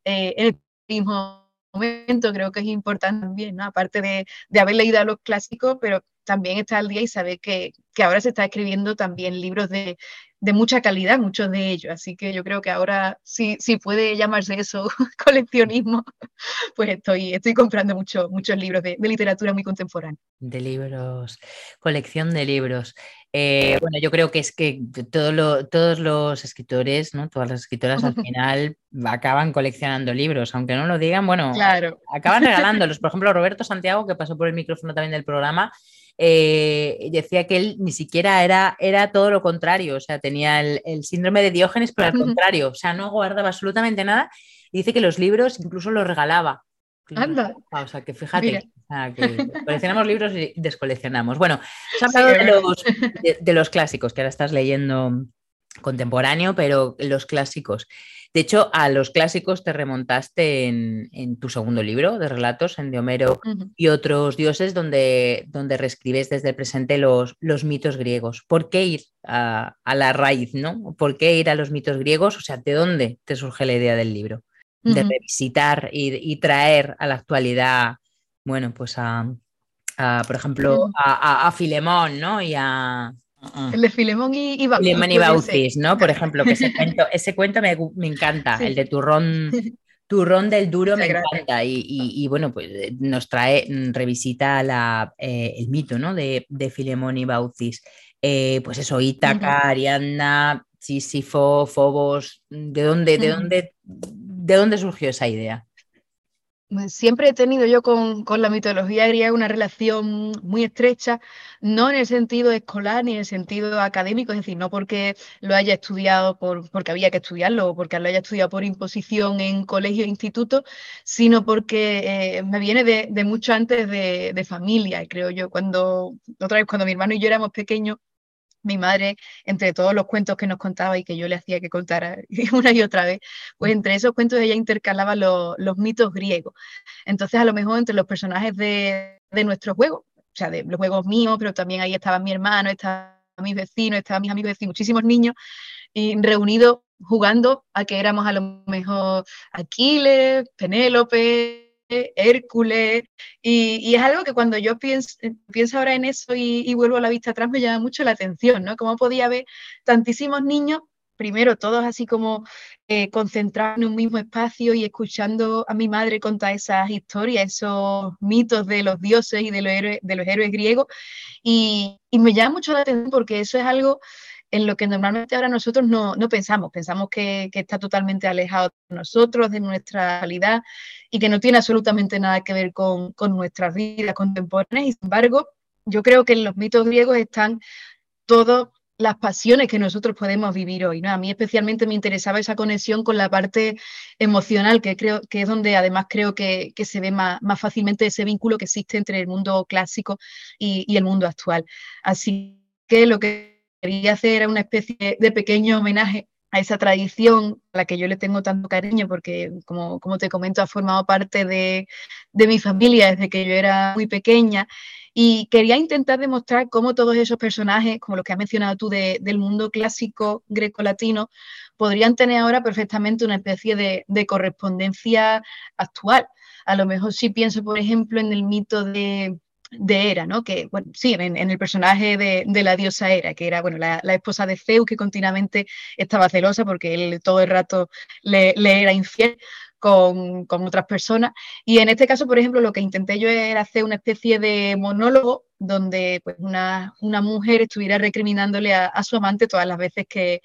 eh, en el mismo momento, creo que es importante también, ¿no? aparte de, de haber leído a los clásicos, pero también está al día y saber que, que ahora se está escribiendo también libros de, de mucha calidad, muchos de ellos. Así que yo creo que ahora, si, si puede llamarse eso coleccionismo, pues estoy, estoy comprando mucho, muchos libros de, literatura muy contemporánea. De libros, colección de libros. Eh, bueno, yo creo que es que todo todos los escritores, ¿no? todas las escritoras al final acaban coleccionando libros, aunque no lo digan, bueno, claro. acaban regalándolos. Por ejemplo, Roberto Santiago, que pasó por el micrófono también del programa, eh, decía que él ni siquiera era, era todo lo contrario, o sea, tenía el, síndrome de Diógenes, pero al contrario, o sea, no guardaba absolutamente nada y dice que los libros incluso los regalaba. Anda. O sea, que fíjate, coleccionamos libros y descoleccionamos. Bueno, has hablado de, los, de los clásicos que ahora estás leyendo contemporáneo, pero los clásicos. De hecho, a los clásicos te remontaste en, tu segundo libro de relatos, en de Homero y otros dioses, donde, donde reescribes desde el presente los, los mitos griegos. ¿Por qué ir a, la raíz, no? ¿Por qué ir a los mitos griegos? O sea, ¿de dónde te surge la idea del libro? De revisitar y, traer a la actualidad, bueno, pues a, por ejemplo, a, a Filemón, ¿no? Y a, el de Filemón y, Bautis. Filemón y Bautis, ¿no? Por ejemplo, que ese cuento, ese cuento me, me encanta, el de turrón, turrón del duro me encanta. Y, y, bueno, pues eh, nos trae, mm, revisita la, eh, el mito, ¿no? De, de Filemón y Bautis. Eh, pues eso, Ítaca, Ariadna, Sísifo, Fobos, ¿de dónde, de dónde, de dónde surgió esa idea? Siempre he tenido yo con, la mitología griega una relación muy estrecha, no en el sentido escolar ni en el sentido académico, es decir, no porque lo haya estudiado por, porque había que estudiarlo o porque lo haya estudiado por imposición en colegio e instituto, sino porque eh, me viene de, mucho antes de, de, familia, creo yo. Cuando, otra vez, cuando mi hermano y yo éramos pequeños, mi madre, entre todos los cuentos que nos contaba y que yo le hacía que contara una y otra vez, pues entre esos cuentos ella intercalaba los mitos griegos. Entonces, a lo mejor entre los personajes de, de nuestros juegos, o sea, de los juegos míos, pero también ahí estaba mi hermano, estaban mis vecinos, estaban mis amigos y muchísimos niños, y reunidos jugando a que éramos a lo mejor Aquiles, Penélope, Hércules, y, es algo que cuando yo pienso, ahora en eso y, vuelvo a la vista atrás me llama mucho la atención, ¿no? Cómo podía haber tantísimos niños, primero todos así como eh, concentrados en un mismo espacio y escuchando a mi madre contar esas historias, esos mitos de los dioses y de los héroes, de los héroes griegos, y, y me llama mucho la atención porque eso es algo en lo que normalmente ahora nosotros no, pensamos. Pensamos que, está totalmente alejado de nosotros, de nuestra realidad y que no tiene absolutamente nada que ver con, nuestras vidas contemporáneas. Y sin embargo, yo creo que en los mitos griegos están todas las pasiones que nosotros podemos vivir hoy. ¿no? A mí especialmente me interesaba esa conexión con la parte emocional, que creo que es donde además creo que, se ve más, fácilmente ese vínculo que existe entre el mundo clásico y, y el mundo actual. Así que lo que quería hacer era una especie de pequeño homenaje a esa tradición a la que yo le tengo tanto cariño, porque como, como te comento, ha formado parte de, de, mi familia desde que yo era muy pequeña. Y quería intentar demostrar cómo todos esos personajes, como los que has mencionado tú del mundo clásico greco-latino, podrían tener ahora perfectamente una especie de, de correspondencia actual. A lo mejor si pienso, por ejemplo, en el mito de, de Hera, ¿no? Que, bueno, sí, en, el personaje de, la diosa Hera, que era, bueno, la, esposa de Zeus, que continuamente estaba celosa porque él todo el rato le, era infiel. Con, otras personas. Y en este caso, por ejemplo, lo que intenté yo era hacer una especie de monólogo donde pues, una, mujer estuviera recriminándole a, su amante todas las veces que,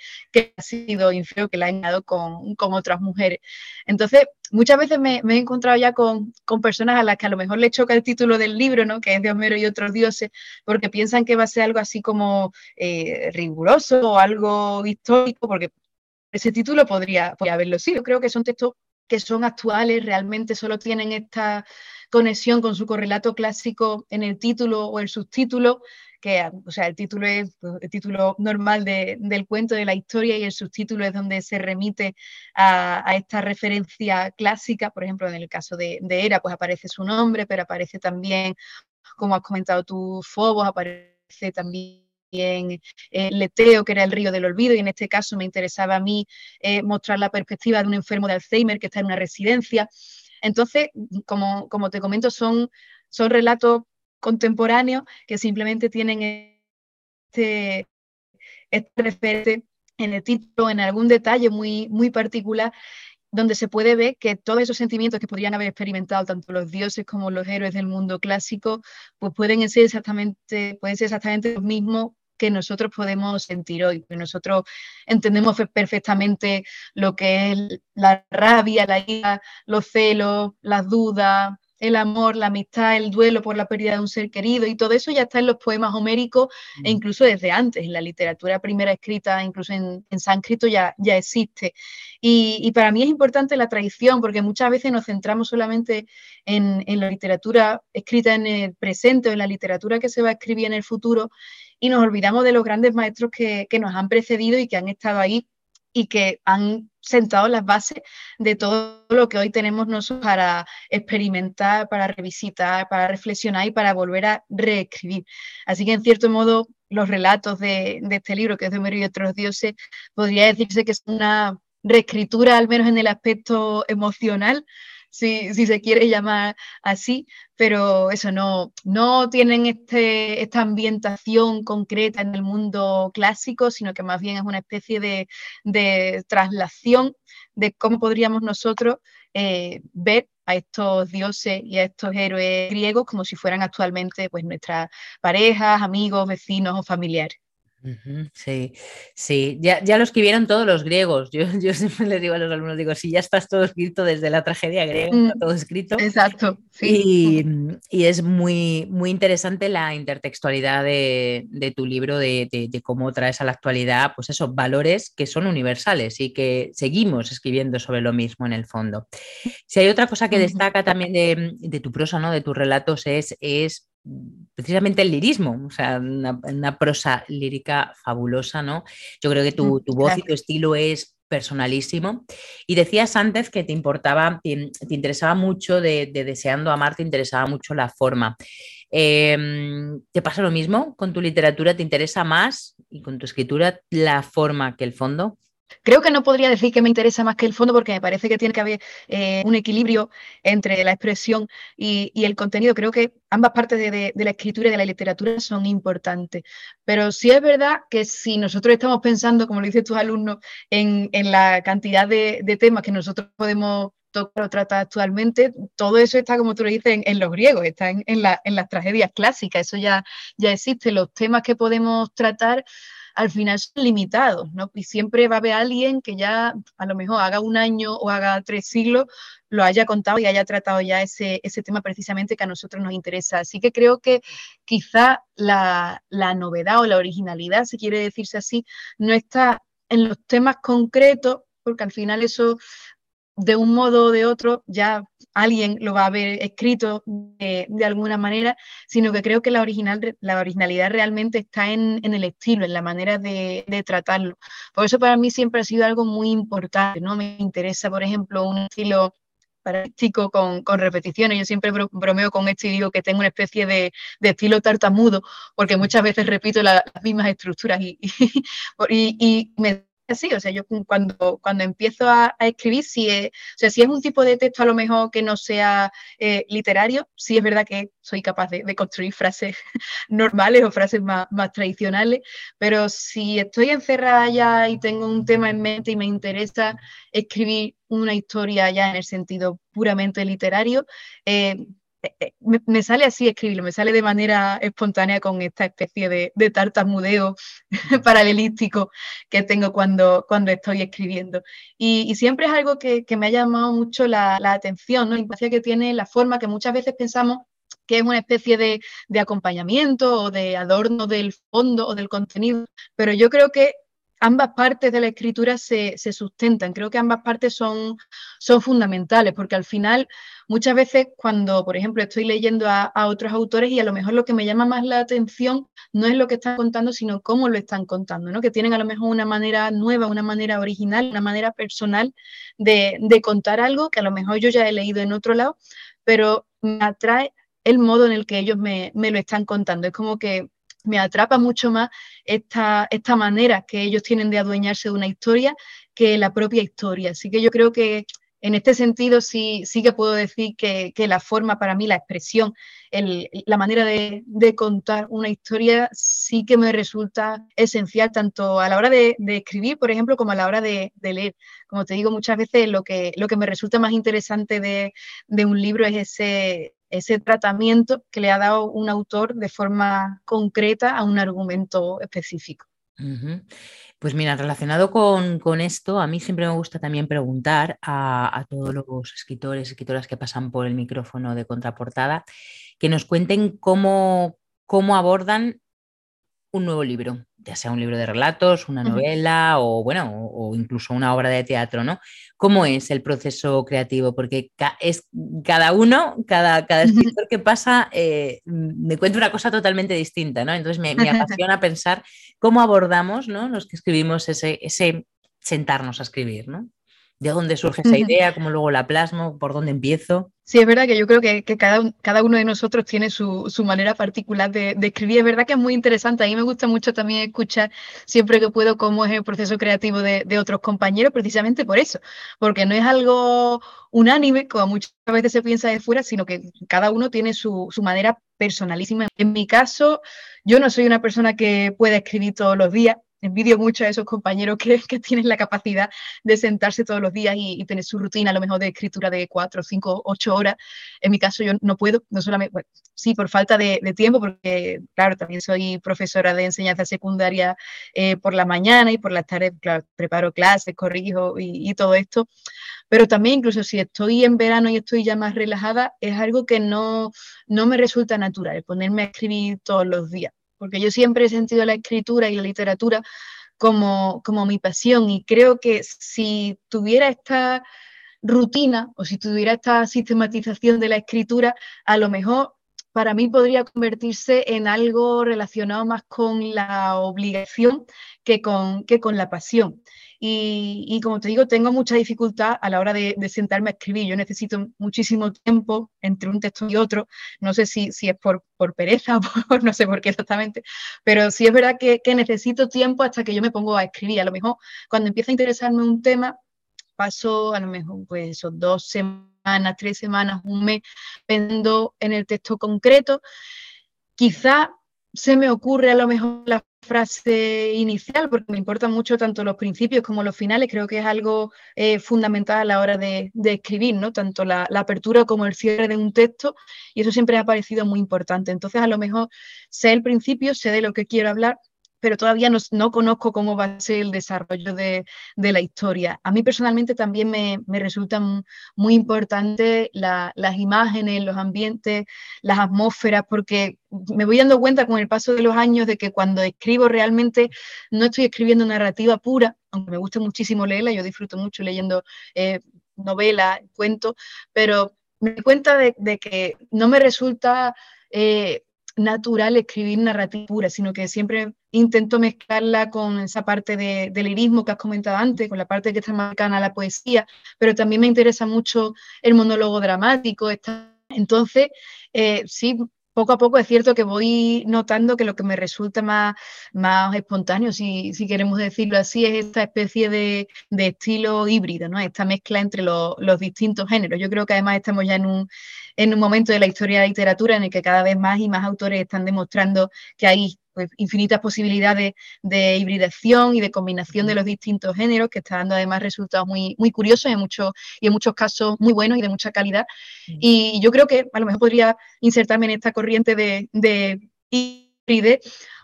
ha sido infiel, que la ha engañado con, con otras mujeres. Entonces, muchas veces me, he encontrado ya con, personas a las que a lo mejor le choca el título del libro, ¿no? que es de Homero y otros dioses, porque piensan que va a ser algo así como eh, riguroso o algo histórico, porque ese título podría, podría haberlo sido. Creo que son textos que son actuales, realmente solo tienen esta conexión con su correlato clásico en el título o el subtítulo, que o sea, el título es pues, el título normal del cuento de la historia y el subtítulo es donde se remite a, esta referencia clásica, por ejemplo, en el caso de, de, Era, pues aparece su nombre, pero aparece también, como has comentado tú, Fobos, aparece también el eh, Leteo, que era el río del olvido, y en este caso me interesaba a mí eh, mostrar la perspectiva de un enfermo de Alzheimer que está en una residencia. Entonces, como, como te comento, son, son relatos contemporáneos que simplemente tienen este, este referente en el título, en algún detalle muy, muy particular, donde se puede ver que todos esos sentimientos que podrían haber experimentado tanto los dioses como los héroes del mundo clásico, pues pueden ser exactamente, pueden ser exactamente los mismos que nosotros podemos sentir hoy, que nosotros entendemos perfectamente lo que es la rabia, la ira, los celos, las dudas, el amor, la amistad, el duelo por la pérdida de un ser querido y todo eso ya está en los poemas homéricos e mm. incluso desde antes, en la literatura primera escrita, incluso en, sánscrito ya, ya existe. Y, para mí es importante la tradición porque muchas veces nos centramos solamente en, la literatura escrita en el presente o en la literatura que se va a escribir en el futuro y nos olvidamos de los grandes maestros que, que nos han precedido y que han estado ahí y que han sentado las bases de todo lo que hoy tenemos nosotros para experimentar, para revisitar, para reflexionar y para volver a reescribir. Así que en cierto modo los relatos de, este libro, que es de Homero y otros dioses, podría decirse que es una reescritura, al menos en el aspecto emocional, si, se quiere llamar así, pero eso no, no tienen este, esta ambientación concreta en el mundo clásico, sino que más bien es una especie de, de traslación de cómo podríamos nosotros eh, ver a estos dioses y a estos héroes griegos como si fueran actualmente pues, nuestras parejas, amigos, vecinos o familiares. Sí, sí, ya, ya, lo escribieron todos los griegos. Yo, yo, siempre les digo a los alumnos, digo, si ya estás todo escrito desde la tragedia griega, mm, todo escrito. Exacto. Sí. Y, es muy, muy interesante la intertextualidad de, tu libro, de, de, cómo traes a la actualidad, pues esos valores que son universales y que seguimos escribiendo sobre lo mismo en el fondo. Si hay otra cosa que destaca también de, tu prosa, ¿no? de tus relatos, es, es precisamente el lirismo, o sea, una, prosa lírica fabulosa, ¿no? Yo creo que tu, mm, voz y tu estilo es personalísimo. Y decías antes que te importaba, te, interesaba mucho de, Deseando Amar, te interesaba mucho la forma. Em, ¿Te pasa lo mismo con tu literatura? ¿Te interesa más y con tu escritura la forma que el fondo? Creo que no podría decir que me interesa más que el fondo porque me parece que tiene que haber eh, un equilibrio entre la expresión y, el contenido. Creo que ambas partes de, la escritura y de la literatura son importantes. Pero sí es verdad que si nosotros estamos pensando, como lo dicen tus alumnos, en, la cantidad de, temas que nosotros podemos tocar o tratar actualmente, todo eso está, como tú lo dices, en, los griegos, está en, las tragedias clásicas, eso ya, ya existe. Los temas que podemos tratar al final son limitados, ¿no? Y siempre va a haber alguien que ya a lo mejor haga un año o haga tres siglos, lo haya contado y haya tratado ya ese, ese tema precisamente que a nosotros nos interesa. Así que creo que quizá la, la novedad o la originalidad, si quiere decirse así, no está en los temas concretos, porque al final eso de un modo o de otro ya alguien lo va a haber escrito de, alguna manera, sino que creo que la, original, la originalidad realmente está en, el estilo, en la manera de, tratarlo. Por eso para mí siempre ha sido algo muy importante, ¿no? Me interesa, por ejemplo, un estilo práctico con, repeticiones. Yo siempre bromeo con esto y digo que tengo una especie de, estilo tartamudo, porque muchas veces repito las mismas estructuras y, y, y me así, o sea, yo cuando, cuando empiezo a, escribir, si es, o sea, si es un tipo de texto a lo mejor que no sea eh, literario, sí es verdad que soy capaz de, construir frases normales o frases más, más, tradicionales, pero si estoy encerrada ya y tengo un tema en mente y me interesa escribir una historia ya en el sentido puramente literario, eh, eh, eh, me, sale así escribirlo, me sale de manera espontánea con esta especie de, de tartamudeo paralelístico que tengo cuando, cuando estoy escribiendo. Y, siempre es algo que, me ha llamado mucho la, atención, la importancia que tiene la forma que muchas veces pensamos que es una especie de acompañamiento o de adorno del fondo o del contenido, pero yo creo que ambas partes de la escritura se, sustentan. Creo que ambas partes son, son, fundamentales, porque al final, muchas veces cuando, por ejemplo, estoy leyendo a, otros autores y a lo mejor lo que me llama más la atención no es lo que están contando, sino cómo lo están contando, ¿no? que tienen a lo mejor una manera nueva, una manera original, una manera personal de, contar algo que a lo mejor yo ya he leído en otro lado, pero me atrae el modo en el que ellos me, me lo están contando. Es como que me atrapa mucho más esta, esta manera que ellos tienen de adueñarse de una historia que la propia historia. Así que yo creo que en este sentido sí, sí que puedo decir que, la forma para mí, la expresión, la manera de, contar una historia sí que me resulta esencial tanto a la hora de, escribir, por ejemplo, como a la hora de, leer. Como te digo muchas veces, lo que, lo que me resulta más interesante de, un libro es ese, ese tratamiento que le ha dado un autor de forma concreta a un argumento específico. Pues mira, relacionado con, esto, a mí siempre me gusta también preguntar a, todos los escritores, escritoras que pasan por el micrófono de contraportada, que nos cuenten cómo, cómo abordan un nuevo libro ya sea un libro de relatos, una novela o, bueno, o, incluso una obra de teatro, ¿no? ¿Cómo es el proceso creativo? Porque es cada uno, cada, cada escritor que pasa, eh, me cuenta una cosa totalmente distinta, ¿no? Entonces me, me apasiona pensar cómo abordamos, ¿no? Los que escribimos ese, ese sentarnos a escribir, ¿no? de dónde surge esa idea, cómo luego la plasmo, por dónde empiezo. Sí, es verdad que yo creo que, cada, cada, uno de nosotros tiene su, manera particular de, escribir. Es verdad que es muy interesante. A mí me gusta mucho también escuchar siempre que puedo cómo es el proceso creativo de, otros compañeros, precisamente por eso, porque no es algo unánime, como muchas veces se piensa de fuera, sino que cada uno tiene su, su manera personalísima. En mi caso, yo no soy una persona que pueda escribir todos los días, envidio mucho a esos compañeros que, tienen la capacidad de sentarse todos los días y, tener su rutina, a lo mejor de escritura de cuatro, cinco, ocho horas. En mi caso yo no puedo, no solamente, bueno, sí, por falta de, tiempo, porque claro, también soy profesora de enseñanza secundaria eh, por la mañana y por las tardes, claro, preparo clases, corrijo y, y todo esto. Pero también incluso si estoy en verano y estoy ya más relajada, es algo que no, no me resulta natural, ponerme a escribir todos los días porque yo siempre he sentido la escritura y la literatura como, como mi pasión y creo que si tuviera esta rutina o si tuviera esta sistematización de la escritura, a lo mejor para mí podría convertirse en algo relacionado más con la obligación que con, que con la pasión. Y, como te digo, tengo mucha dificultad a la hora de, sentarme a escribir. Yo necesito muchísimo tiempo entre un texto y otro. No sé si, es por, pereza o por, no sé por qué exactamente, pero sí es verdad que, necesito tiempo hasta que yo me pongo a escribir. A lo mejor cuando empieza a interesarme un tema, paso a lo mejor pues dos semanas, tres semanas, un mes, pensando en el texto concreto. Quizá se me ocurre a lo mejor la frase inicial, porque me importan mucho tanto los principios como los finales, creo que es algo eh, fundamental a la hora de, escribir, ¿no? Tanto la, apertura como el cierre de un texto, y eso siempre ha parecido muy importante. Entonces, a lo mejor sé el principio, sé de lo que quiero hablar, pero todavía no, conozco cómo va a ser el desarrollo de, la historia. A mí personalmente también me, resultan muy importantes las imágenes, los ambientes, las atmósferas, porque me voy dando cuenta con el paso de los años de que cuando escribo realmente no estoy escribiendo narrativa pura, aunque me gusta muchísimo leerla, yo disfruto mucho leyendo eh, novelas, cuentos, pero me doy cuenta de, que no me resulta... Eh, natural escribir narrativa sino que siempre intento mezclarla con esa parte de, del lirismo que has comentado antes, con la parte que está más cercana a la poesía, pero también me interesa mucho el monólogo dramático. Entonces, eh, sí, poco a poco es cierto que voy notando que lo que me resulta más, más espontáneo, si, si queremos decirlo así, es esta especie de, estilo híbrido, ¿no? esta mezcla entre los distintos géneros. Yo creo que además estamos ya en un, en un momento de la historia de la literatura en el que cada vez más y más autores están demostrando que hay pues, infinitas posibilidades de hibridación y de combinación de los distintos géneros, que está dando además resultados muy, muy curiosos y en, muchos, y en muchos casos muy buenos y de mucha calidad. Y yo creo que a lo mejor podría insertarme en esta corriente de, de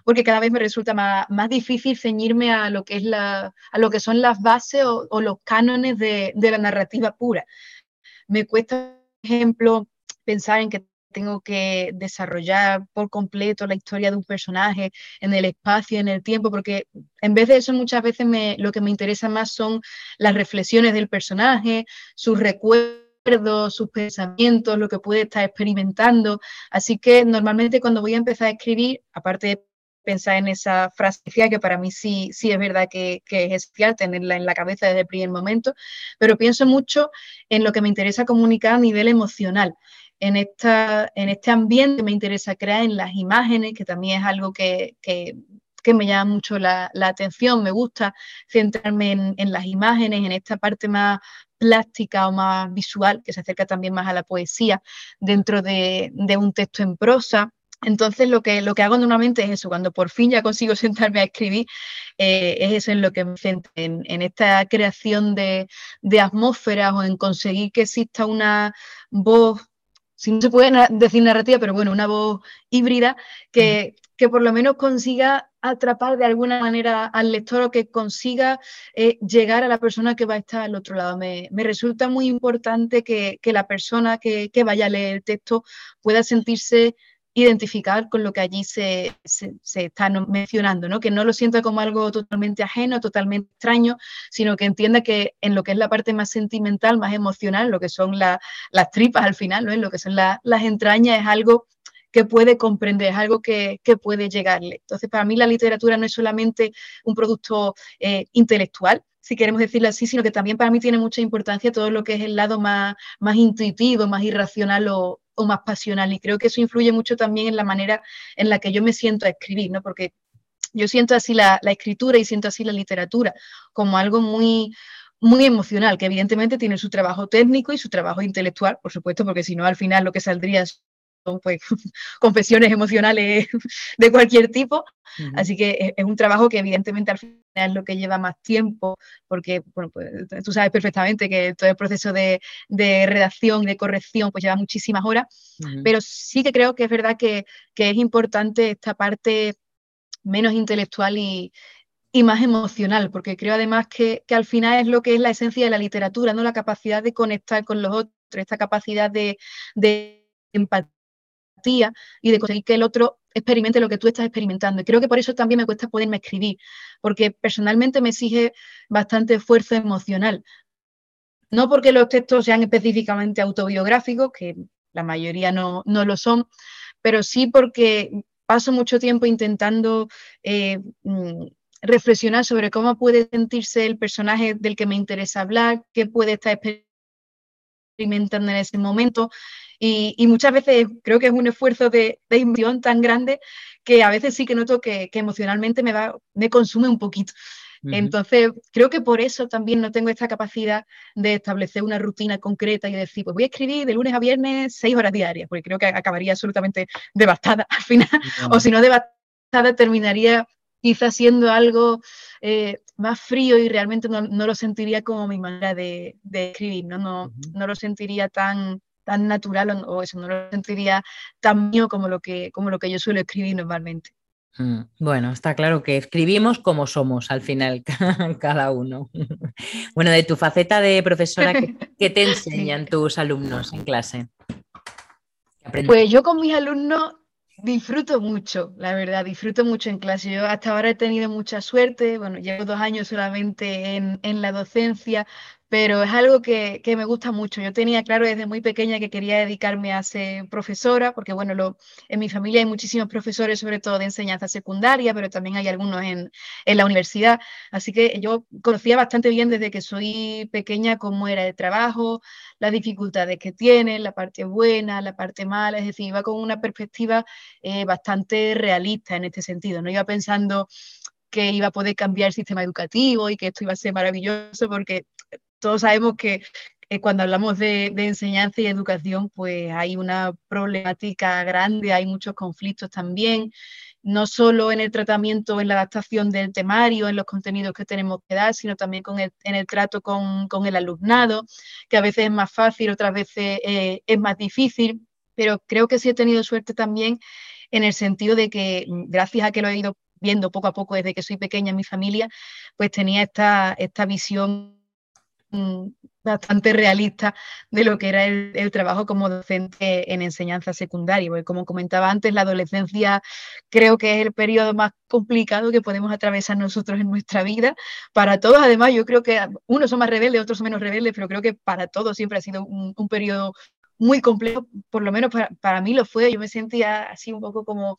porque cada vez me resulta más, difícil ceñirme a lo que, es la, a lo que son las bases o, los cánones de, de la narrativa pura. Me cuesta, por ejemplo, pensar en que tengo que desarrollar por completo la historia de un personaje en el espacio, en el tiempo, porque en vez de eso muchas veces me, lo que me interesa más son las reflexiones del personaje, sus recuerdos, sus pensamientos, lo que puede estar experimentando. Así que normalmente cuando voy a empezar a escribir, aparte de pensar en esa frase que para mí sí, sí es verdad que, que, es esencial tenerla en la cabeza desde el primer momento, pero pienso mucho en lo que me interesa comunicar a nivel emocional en, esta, en este ambiente me interesa crear en las imágenes, que también es algo que, me llama mucho la, atención. Me gusta centrarme en, las imágenes, en esta parte más plástica o más visual, que se acerca también más a la poesía dentro de, un texto en prosa. Entonces lo que, lo que hago normalmente es eso, cuando por fin ya consigo sentarme a escribir, eh, es eso en lo que me centro, en, esta creación de, de atmósferas o en conseguir que exista una voz si no se puede decir narrativa, pero bueno, una voz híbrida que, que por lo menos consiga atrapar de alguna manera al lector o que consiga eh, llegar a la persona que va a estar al otro lado. Me, resulta muy importante que, la persona que, que, vaya a leer el texto pueda sentirse identificar con lo que allí se, se, está mencionando, ¿no? que no lo sienta como algo totalmente ajeno, totalmente extraño, sino que entienda que en lo que es la parte más sentimental, más emocional, lo que son las tripas al final, ¿no? en lo que son las entrañas, es algo que puede comprender, es algo que, puede llegarle. Entonces, para mí la literatura no es solamente un producto eh, intelectual, si queremos decirlo así, sino que también para mí tiene mucha importancia todo lo que es el lado más, más intuitivo, más irracional o, o más pasional. Y creo que eso influye mucho también en la manera en la que yo me siento a escribir, ¿no? Porque yo siento así la, escritura y siento así la literatura como algo muy, muy emocional, que evidentemente tiene su trabajo técnico y su trabajo intelectual, por supuesto, porque si no, al final lo que saldría pues, confesiones emocionales de cualquier tipo. Así que es, un trabajo que evidentemente al final es lo que lleva más tiempo, porque bueno, pues, tú sabes perfectamente que todo el proceso de, redacción y de corrección pues lleva muchísimas horas, pero sí que creo que es verdad que, es importante esta parte menos intelectual y, más emocional, porque creo además que, al final es lo que es la esencia de la literatura, ¿no? La capacidad de conectar con los otros, esta capacidad de, de empatía y de conseguir que el otro experimente lo que tú estás experimentando. Y creo que por eso también me cuesta poderme escribir, porque personalmente me exige bastante esfuerzo emocional. No porque los textos sean específicamente autobiográficos, que la mayoría no, lo son, pero sí porque paso mucho tiempo intentando eh, mm, reflexionar sobre cómo puede sentirse el personaje del que me interesa hablar, qué puede estar experimentando en ese momento, y, muchas veces creo que es un esfuerzo de, de tan grande que a veces sí que noto que, emocionalmente me, va, me consume un poquito. Entonces, creo que por eso también no tengo esta capacidad de establecer una rutina concreta y decir, pues voy a escribir de lunes a viernes seis horas diarias, porque creo que acabaría absolutamente devastada al final, o si no devastada, terminaría quizás siendo algo eh, más frío y realmente no, lo sentiría como mi manera de, escribir, ¿no? No, no lo sentiría tan, tan natural o, eso, no lo sentiría tan mío como lo, que, como lo que yo suelo escribir normalmente. Mm, bueno, está claro que escribimimos como somos al final, cada uno. Bueno, de tu faceta de profesora, ¿qué, te enseñan tus alumnos en clase? Pues yo con mis alumnos disfruto mucho, la verdad, disfruto mucho en clase. Yo hasta ahora he tenido mucha suerte, bueno, llevo dos años solamente en, en la docencia, pero es algo que, me gusta mucho. Yo tenía claro desde muy pequeña que quería dedicarme a ser profesora, porque bueno, lo, en mi familia hay muchísimos profesores, sobre todo de enseñanza secundaria, pero también hay algunos en, la universidad. Así que yo conocía bastante bien desde que soy pequeña cómo era el trabajo, las dificultades que tiene, la parte buena, la parte mala, es decir, iba con una perspectiva eh, bastante realista en este sentido. No iba pensando que iba a poder cambiar el sistema educativo y que esto iba a ser maravilloso, porque todos sabemos que eh, cuando hablamos de, enseñanza y educación, pues hay una problemática grande, hay muchos conflictos también, no solo en el tratamiento, en la adaptación del temario, en los contenidos que tenemos que dar, sino también con el, en el trato con, el alumnado, que a veces es más fácil, otras veces eh, es más difícil, pero creo que sí he tenido suerte también en el sentido de que, mm, gracias a que lo he ido viendo poco a poco desde que soy pequeña en mi familia, pues tenía esta, esta visión bastante realista de lo que era el, trabajo como docente en enseñanza secundaria, porque como comentaba antes, la adolescencia creo que es el periodo más complicado que podemos atravesar nosotros en nuestra vida. Para todos, además, yo creo que unos son más rebeldes, otros son menos rebeldes, pero creo que para todos siempre ha sido un, un periodo muy complejo, por lo menos para, mí lo fue, yo me sentía así un poco como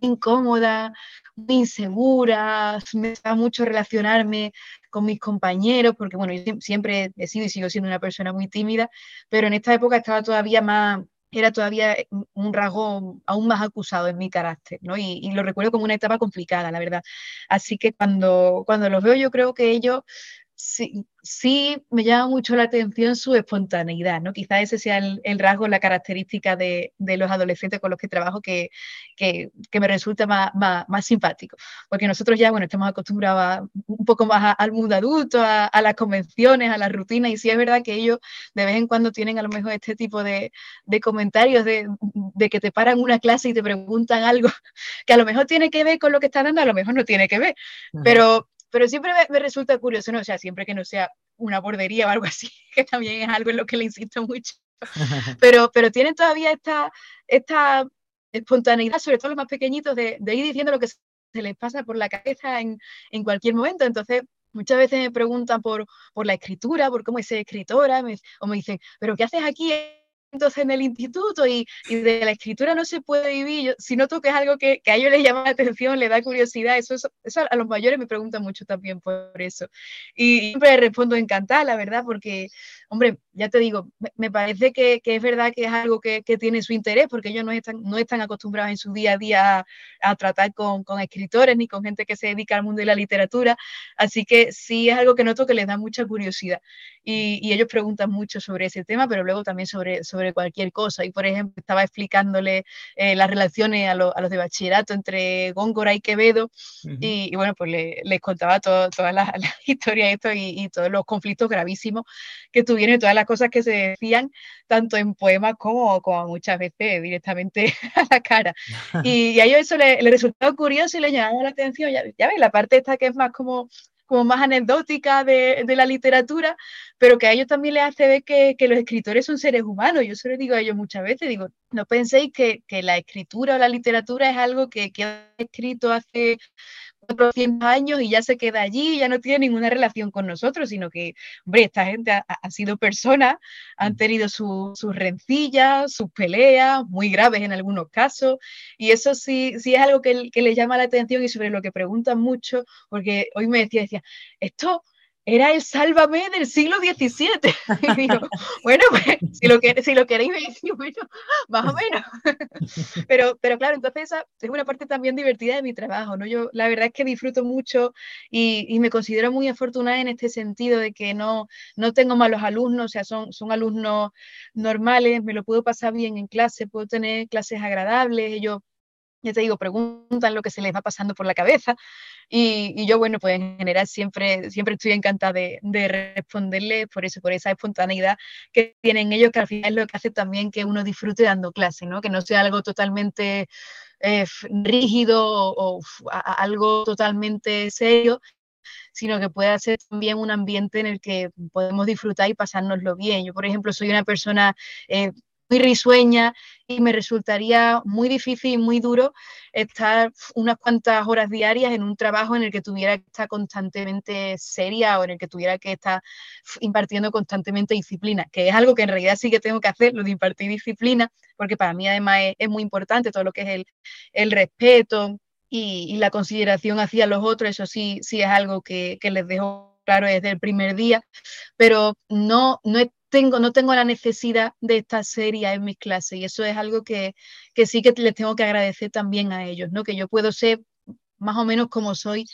incómoda, muy insegura, me gustaba mucho relacionarme con mis compañeros, porque bueno, yo siempre he sido y sigo siendo una persona muy tímida, pero en esta época estaba todavía más, era todavía un rasgo aún más acusado en mi carácter, ¿no? Y, y, lo recuerdo como una etapa complicada, la verdad. Así que cuando, cuando los veo, yo creo que ellos sí, sí me llama mucho la atención su espontaneidad, ¿no? Quizás ese sea el, rasgo, la característica de, los adolescentes con los que trabajo que, me resulta más, más, simpático. Porque nosotros ya, bueno, estamos acostumbrados un poco más al mundo adulto, a, las convenciones, a las rutinas, y sí es verdad que ellos de vez en cuando tienen a lo mejor este tipo de, comentarios de, que te paran una clase y te preguntan algo que a lo mejor tiene que ver con lo que están dando, a lo mejor no tiene que ver, pero pero siempre me, resulta curioso, ¿no? O sea, siempre que no sea una bordería o algo así, que también es algo en lo que le insisto mucho. Pero, pero tienen todavía esta, esta espontaneidad, sobre todo los más pequeñitos, de, de ir diciendo lo que se les pasa por la cabeza en, en cualquier momento. Entonces, muchas veces me preguntan por, por la escritura, por cómo es ser escritora, o me dicen, ¿pero qué haces aquí en el instituto y, de la escritura no se puede vivir. si noto que es algo que, a ellos les llama la atención, les da curiosidad, eso, eso, a los mayores me preguntan mucho también por eso. Y siempre respondo encantada, la verdad, porque, hombre, ya te digo, me, parece que, es verdad que es algo que, tiene su interés, porque ellos no están, no están acostumbrados en su día a día a, tratar con, escritores ni con gente que se dedica al mundo de la literatura, así que sí es algo que noto que les da mucha curiosidad. Y, ellos preguntan mucho sobre ese tema, pero luego también sobre sobre cualquier cosa. Y por ejemplo, estaba explicándole eh, las relaciones a, los de bachillerato entre Góngora y Quevedo. y, bueno, pues les contaba todas las, historias esto y, todos los conflictos gravísimos que tuvieron y todas las cosas que se decían, tanto en poemas como, como muchas veces directamente a la cara. Y, a ellos eso le, resultaba curioso y le llamaba la atención. Ya, ya ves, la parte esta que es más como como más anecdótica de, de, la literatura, pero que a ellos también les hace ver que, que, los escritores son seres humanos. Yo se lo digo a ellos muchas veces, digo, no penséis que, que la escritura o la literatura es algo que, que ha escrito hace 400 años y ya se queda allí, ya no tiene ninguna relación con nosotros, sino que, hombre, esta gente ha, sido personas, han mm. tenido sus rencillas, sus peleas, muy graves en algunos casos, y eso sí, sí es algo que, que les llama la atención y sobre lo que preguntan mucho, porque hoy me decía, decía, esto era el Sálvame del siglo XVII. Y digo, bueno, pues si lo, si lo queréis bueno, más o menos. Pero, pero claro, entonces esa es una parte también divertida de mi trabajo, ¿no? Yo la verdad es que disfruto mucho y, y me considero muy afortunada en este sentido de que no, no tengo malos alumnos, o sea, son, son alumnos normales, me lo puedo pasar bien en clase, puedo tener clases agradables, ellos ya te digo, preguntan lo que se les va pasando por la cabeza y, yo, bueno, pues en general siempre, siempre estoy encantada de, de responderles por eso, por esa espontaneidad que tienen ellos, que al final es lo que hace también que uno disfrute dando clase, ¿no? Que no sea algo totalmente eh, rígido o, algo totalmente serio, sino que pueda ser también un ambiente en el que podemos disfrutar y pasárnoslo bien. Yo, por ejemplo, soy una persona eh, muy risueña y me resultaría muy difícil y muy duro estar unas cuantas horas diarias en un trabajo en el que tuviera que estar constantemente seria o en el que tuviera que estar impartiendo constantemente disciplina, que es algo que en realidad sí que tengo que hacer, lo de impartir disciplina, porque para mí además es, muy importante todo lo que es el, respeto y, la consideración hacia los otros, eso sí, sí es algo que, que les dejo claro desde el primer día, pero no, no tengo, no tengo la necesidad de estar seria en mis clases y eso es algo que, sí que les tengo que agradecer también a ellos, ¿no? Que yo puedo ser más o menos como soy,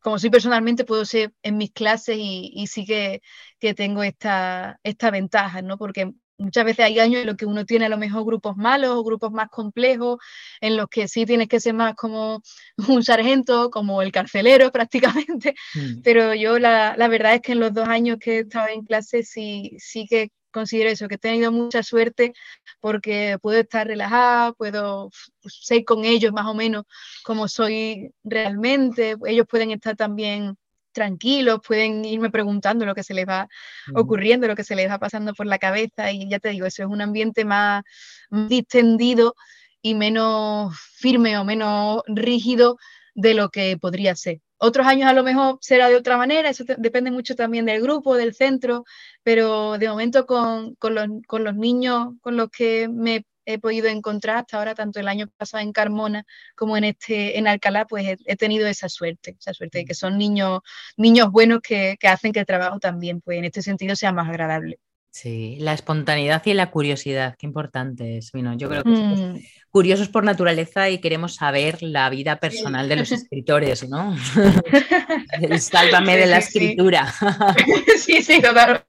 como soy personalmente, puedo ser en mis clases y, sí que, que tengo esta, esta ventaja, ¿no? Porque muchas veces hay años en los que uno tiene a lo mejor grupos malos o grupos más complejos, en los que sí tienes que ser más como un sargento, como el carcelero prácticamente, mm. pero yo la, la, verdad es que en los dos años que he estado en clase sí, sí que considero eso, que he tenido mucha suerte porque puedo estar relajada, puedo ser con ellos más o menos como soy realmente, ellos pueden estar también tranquilos, pueden irme preguntando lo que se les va ocurriendo, lo que se les va pasando por la cabeza y ya te digo, eso es un ambiente más, distendido y menos firme o menos rígido de lo que podría ser. Otros años a lo mejor será de otra manera, eso depende mucho también del grupo, del centro, pero de momento con, con, los, con los niños con los que me he podido encontrar hasta ahora, tanto el año pasado en Carmona como en este en Alcalá, pues he, tenido esa suerte, esa suerte de que son niños, niños buenos que, hacen que el trabajo también, pues en este sentido, sea más agradable. Sí, la espontaneidad y la curiosidad, qué importante es. Bueno, yo creo que somos mm. curiosos por naturaleza y queremos saber la vida personal de los escritores, ¿no? Sálvame de la escritura. Sí, sí, totalmente.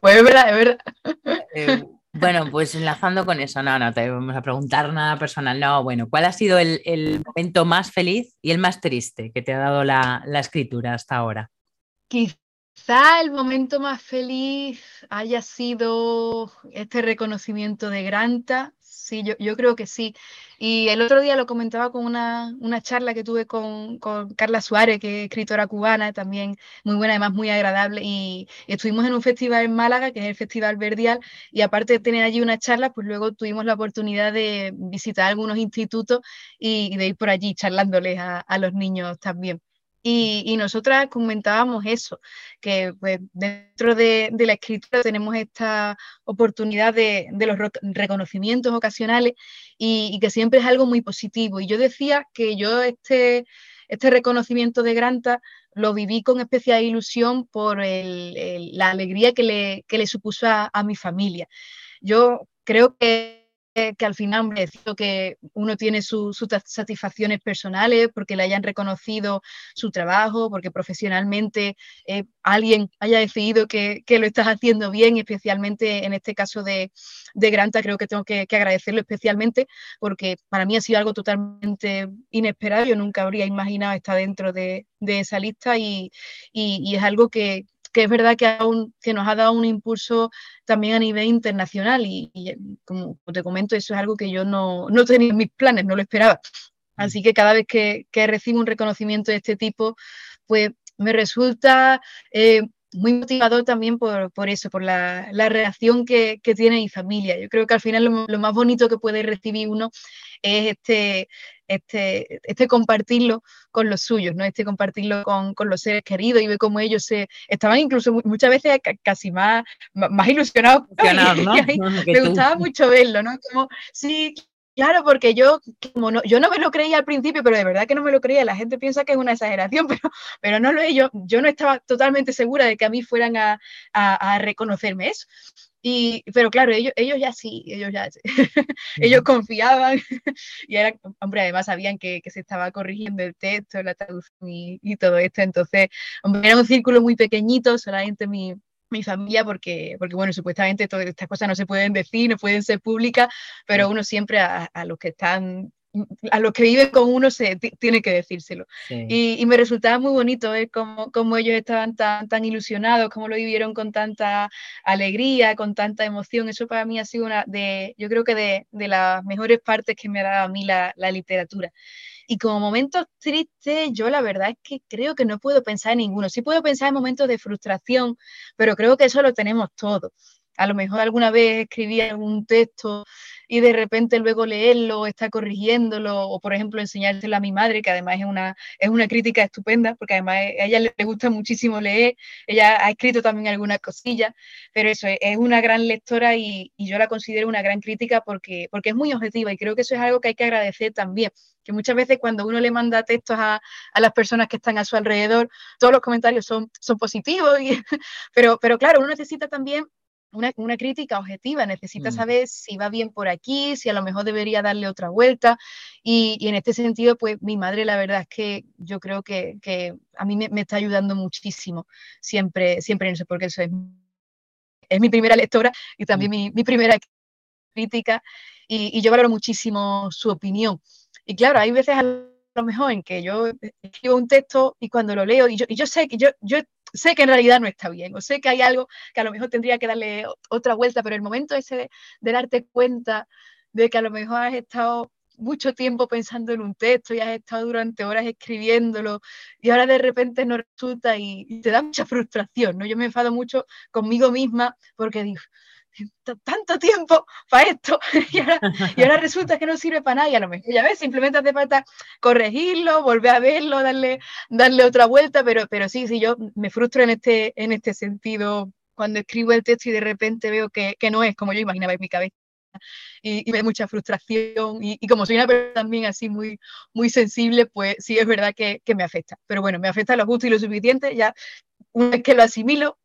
Pues es verdad, es verdad. Eh, bueno, pues enlazando con eso, no, no te vamos a preguntar nada personal. No, bueno, ¿cuál ha sido el, momento más feliz y el más triste que te ha dado la, la escritura hasta ahora? Quizá el momento más feliz haya sido este reconocimiento de Granta, sí, yo, creo que sí. Y el otro día lo comentaba con una, charla que tuve con, Carla Suárez, que es escritora cubana, también muy buena, además muy agradable. Y, estuvimos en un festival en Málaga, que es el Festival Verdial, y aparte de tener allí una charla, pues luego tuvimos la oportunidad de visitar algunos institutos y, de ir por allí charlándoles a los niños también. Y, nosotras comentábamos eso, que pues, dentro de, la escritura tenemos esta oportunidad de, los reconocimientos ocasionales y, que siempre es algo muy positivo. Y yo decía que yo este, este reconocimiento de Granta lo viví con especial ilusión por la alegría que le, le supuso a mi familia. Yo creo que que al final, hombre, que uno tiene sus satisfacciones personales porque le hayan reconocido su trabajo, porque profesionalmente eh, alguien haya decidido que, lo estás haciendo bien, especialmente en este caso de, Granta, creo que tengo que, agradecerlo especialmente porque para mí ha sido algo totalmente inesperado, yo nunca habría imaginado estar dentro de, esa lista y es algo que, que es verdad que, aún, que nos ha dado un impulso también a nivel internacional y, como te comento, eso es algo que yo no, no, tenía en mis planes, no lo esperaba. Así que cada vez que, que recibo un reconocimiento de este tipo, pues me resulta eh, muy motivador también por, por eso, por la, la reacción que, que, tiene mi familia. Yo creo que al final lo, lo, más bonito que puede recibir uno es este, este, este compartirlo con los suyos, ¿no? Este compartirlo con, con los seres queridos y ver cómo ellos se estaban incluso muchas veces casi más, más ilusionados. ¿no? me gustaba mucho verlo, ¿no? Como, sí, Claro, porque yo, como no, yo no me lo creía al principio, pero de verdad que no me lo creía. La gente piensa que es una exageración, pero, pero no lo es. Yo, yo no estaba totalmente segura de que a mí fueran a, a, a reconocerme eso. Y, pero claro, ellos, ellos ya sí, ellos ya, ellos confiaban y era, hombre, además sabían que, que, se estaba corrigiendo el texto, la traducción y, y todo esto. Entonces, hombre, era un círculo muy pequeñito, solamente mi, mi familia porque, porque bueno, supuestamente todas estas cosas no se pueden decir, no pueden ser públicas, pero uno siempre a, los que están a los que viven con uno se tiene que decírselo. Y, me resultaba muy bonito ver cómo, cómo, ellos estaban tan, tan ilusionados, cómo lo vivieron con tanta alegría, con tanta emoción. Eso para mí ha sido una de, yo creo que de, de las mejores partes que me ha dado a mí la, la literatura. Y como momentos tristes, yo la verdad es que creo que no puedo pensar en ninguno. Sí puedo pensar en momentos de frustración, pero creo que eso lo tenemos todos. A lo mejor alguna vez escribí algún texto y de repente luego leerlo, está corrigiéndolo, o por ejemplo enseñárselo a mi madre, que además es una, es una crítica estupenda, porque además a ella le gusta muchísimo leer, ella ha escrito también algunas cosillas, pero eso, es una gran lectora y, y yo la considero una gran crítica porque, porque es muy objetiva y creo que eso es algo que hay que agradecer también, que muchas veces cuando uno le manda textos a, a las personas que están a su alrededor, todos los comentarios son, son positivos, pero, pero claro, uno necesita también una, una, crítica objetiva, necesita mm. saber si va bien por aquí, si a lo mejor debería darle otra vuelta. Y, y en este sentido, pues mi madre, la verdad es que yo creo que, que a mí me, me, está ayudando muchísimo siempre, siempre en eso, porque eso es, es mi primera lectora y también mm. mi, mi, primera crítica. Y, y, yo valoro muchísimo su opinión. Y claro, hay veces a lo mejor en que yo escribo un texto y cuando lo leo, y yo, y yo sé que yo, yo sé que en realidad no está bien, o sé que hay algo que a lo mejor tendría que darle otra vuelta, pero el momento ese de, darte cuenta de que a lo mejor has estado mucho tiempo pensando en un texto y has estado durante horas escribiéndolo y ahora de repente no resulta y, y te da mucha frustración, ¿no? Yo me enfado mucho conmigo misma porque digo, tanto tiempo para esto y ahora, resulta que no sirve para nada y a lo ya ves, simplemente hace falta corregirlo, volver a verlo, darle, darle otra vuelta, pero, pero sí, sí, yo me frustro en este, en este sentido cuando escribo el texto y de repente veo que, que no es como yo imaginaba en mi cabeza. Y, y mucha frustración y, y, como soy una persona también así muy, muy sensible, pues sí es verdad que, que me afecta. Pero bueno, me afecta lo justo y lo suficiente, ya una vez que lo asimilo,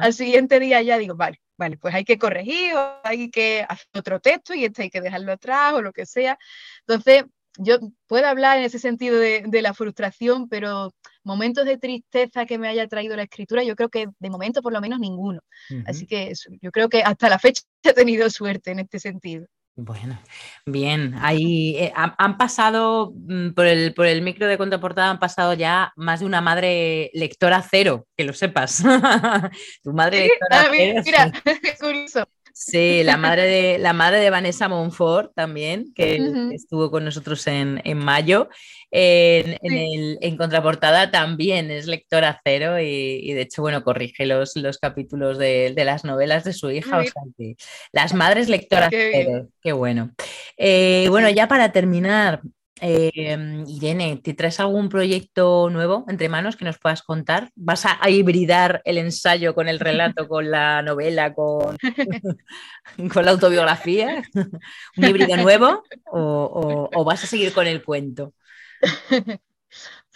al siguiente día ya digo, vale, vale, pues hay que corregir o hay que hacer otro texto y este hay que dejarlo atrás o lo que sea. Entonces, yo puedo hablar en ese sentido de, de, la frustración, pero momentos de tristeza que me haya traído la escritura, yo creo que de momento por lo menos ninguno. Uh -huh. Así que eso, yo creo que hasta la fecha he tenido suerte en este sentido. Bueno, bien, ahí eh, han, pasado mm, por el, por el micro de contraportada, han pasado ya más de una madre lectora cero, que lo sepas. tu madre lectora ah, mira, cero. Mira, qué curioso. Sí, la madre de, la madre de Vanessa Monfort también, que uh -huh. estuvo con nosotros en, en mayo. En, sí. en, el, en, contraportada también es lectora cero y, y, de hecho, bueno, corrige los, los capítulos de, de las novelas de su hija. O sea, que las madres lectoras qué cero, qué bueno. Eh, bueno, ya para terminar, eh, Irene, ¿te traes algún proyecto nuevo entre manos que nos puedas contar? ¿Vas a, a hibridar el ensayo con el relato, con la novela, con, con la autobiografía? ¿Un híbrido nuevo? O, o, ¿O, vas a seguir con el cuento?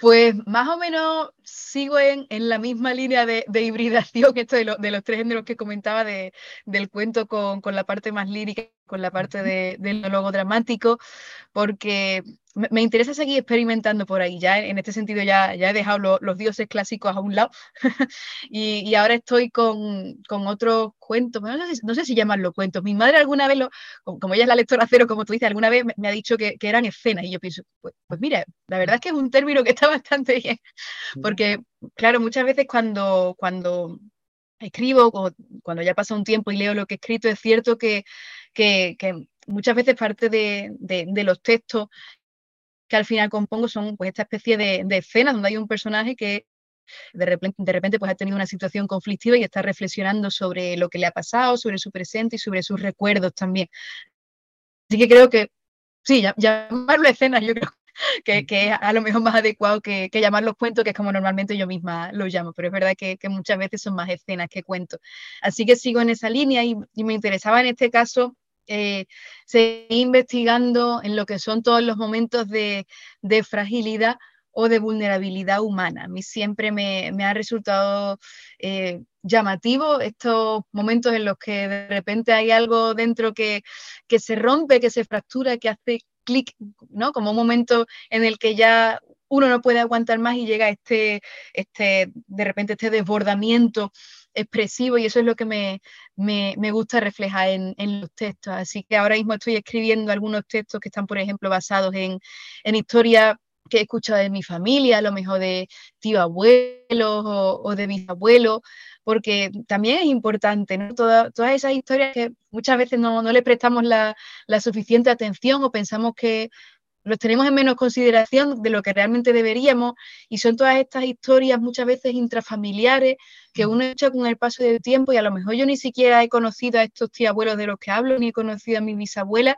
Pues más o menos sigo en, en la misma línea de, de hibridación, esto de, lo, de, los tres géneros que comentaba, de, del cuento con, con, la parte más lírica, con la parte de, del monólogo dramático, porque me interesa seguir experimentando por ahí. Ya en este sentido ya, ya he dejado lo, los dioses clásicos a un lado y, y, ahora estoy con, con otros cuentos, no sé, no sé, si llamarlo cuentos. Mi madre alguna vez, lo, como ella es la lectora cero, como tú dices, alguna vez me, me ha dicho que, que, eran escenas y yo pienso, pues, pues, mira, la verdad es que es un término que está bastante bien, porque claro, muchas veces cuando, cuando escribo o cuando ya pasa un tiempo y leo lo que he escrito, es cierto que, que, que muchas veces parte de, de, de, los textos que al final compongo son pues esta especie de, de escenas donde hay un personaje que de repente, de repente pues ha tenido una situación conflictiva y está reflexionando sobre lo que le ha pasado, sobre su presente y sobre sus recuerdos también. Así que creo que, sí, llamarlo escenas yo creo que, que, es a lo mejor más adecuado que, que llamarlos cuentos, que es como normalmente yo misma los llamo, pero es verdad que, que, muchas veces son más escenas que cuentos. Así que sigo en esa línea y, y me interesaba en este caso eh, seguir investigando en lo que son todos los momentos de, de fragilidad o de vulnerabilidad humana. A mí siempre me, me ha resultado eh, llamativo estos momentos en los que de repente hay algo dentro que, que se rompe, que se fractura, que hace clic, ¿no? Como un momento en el que ya uno no puede aguantar más y llega este, este, de repente este desbordamiento expresivo y eso es lo que me, gusta reflejar en, los textos. Así que ahora mismo estoy escribiendo algunos textos que están, por ejemplo, basados en, en historias que he escuchado de mi familia, a lo mejor de tío abuelos o, de mis abuelos, porque también es importante, ¿no? todas esas historias que muchas veces no, le prestamos la, la, suficiente atención o pensamos que los tenemos en menos consideración de lo que realmente deberíamos y son todas estas historias muchas veces intrafamiliares que uno echa con el paso del tiempo y a lo mejor yo ni siquiera he conocido a estos tíos abuelos de los que hablo ni he conocido a mi bisabuela,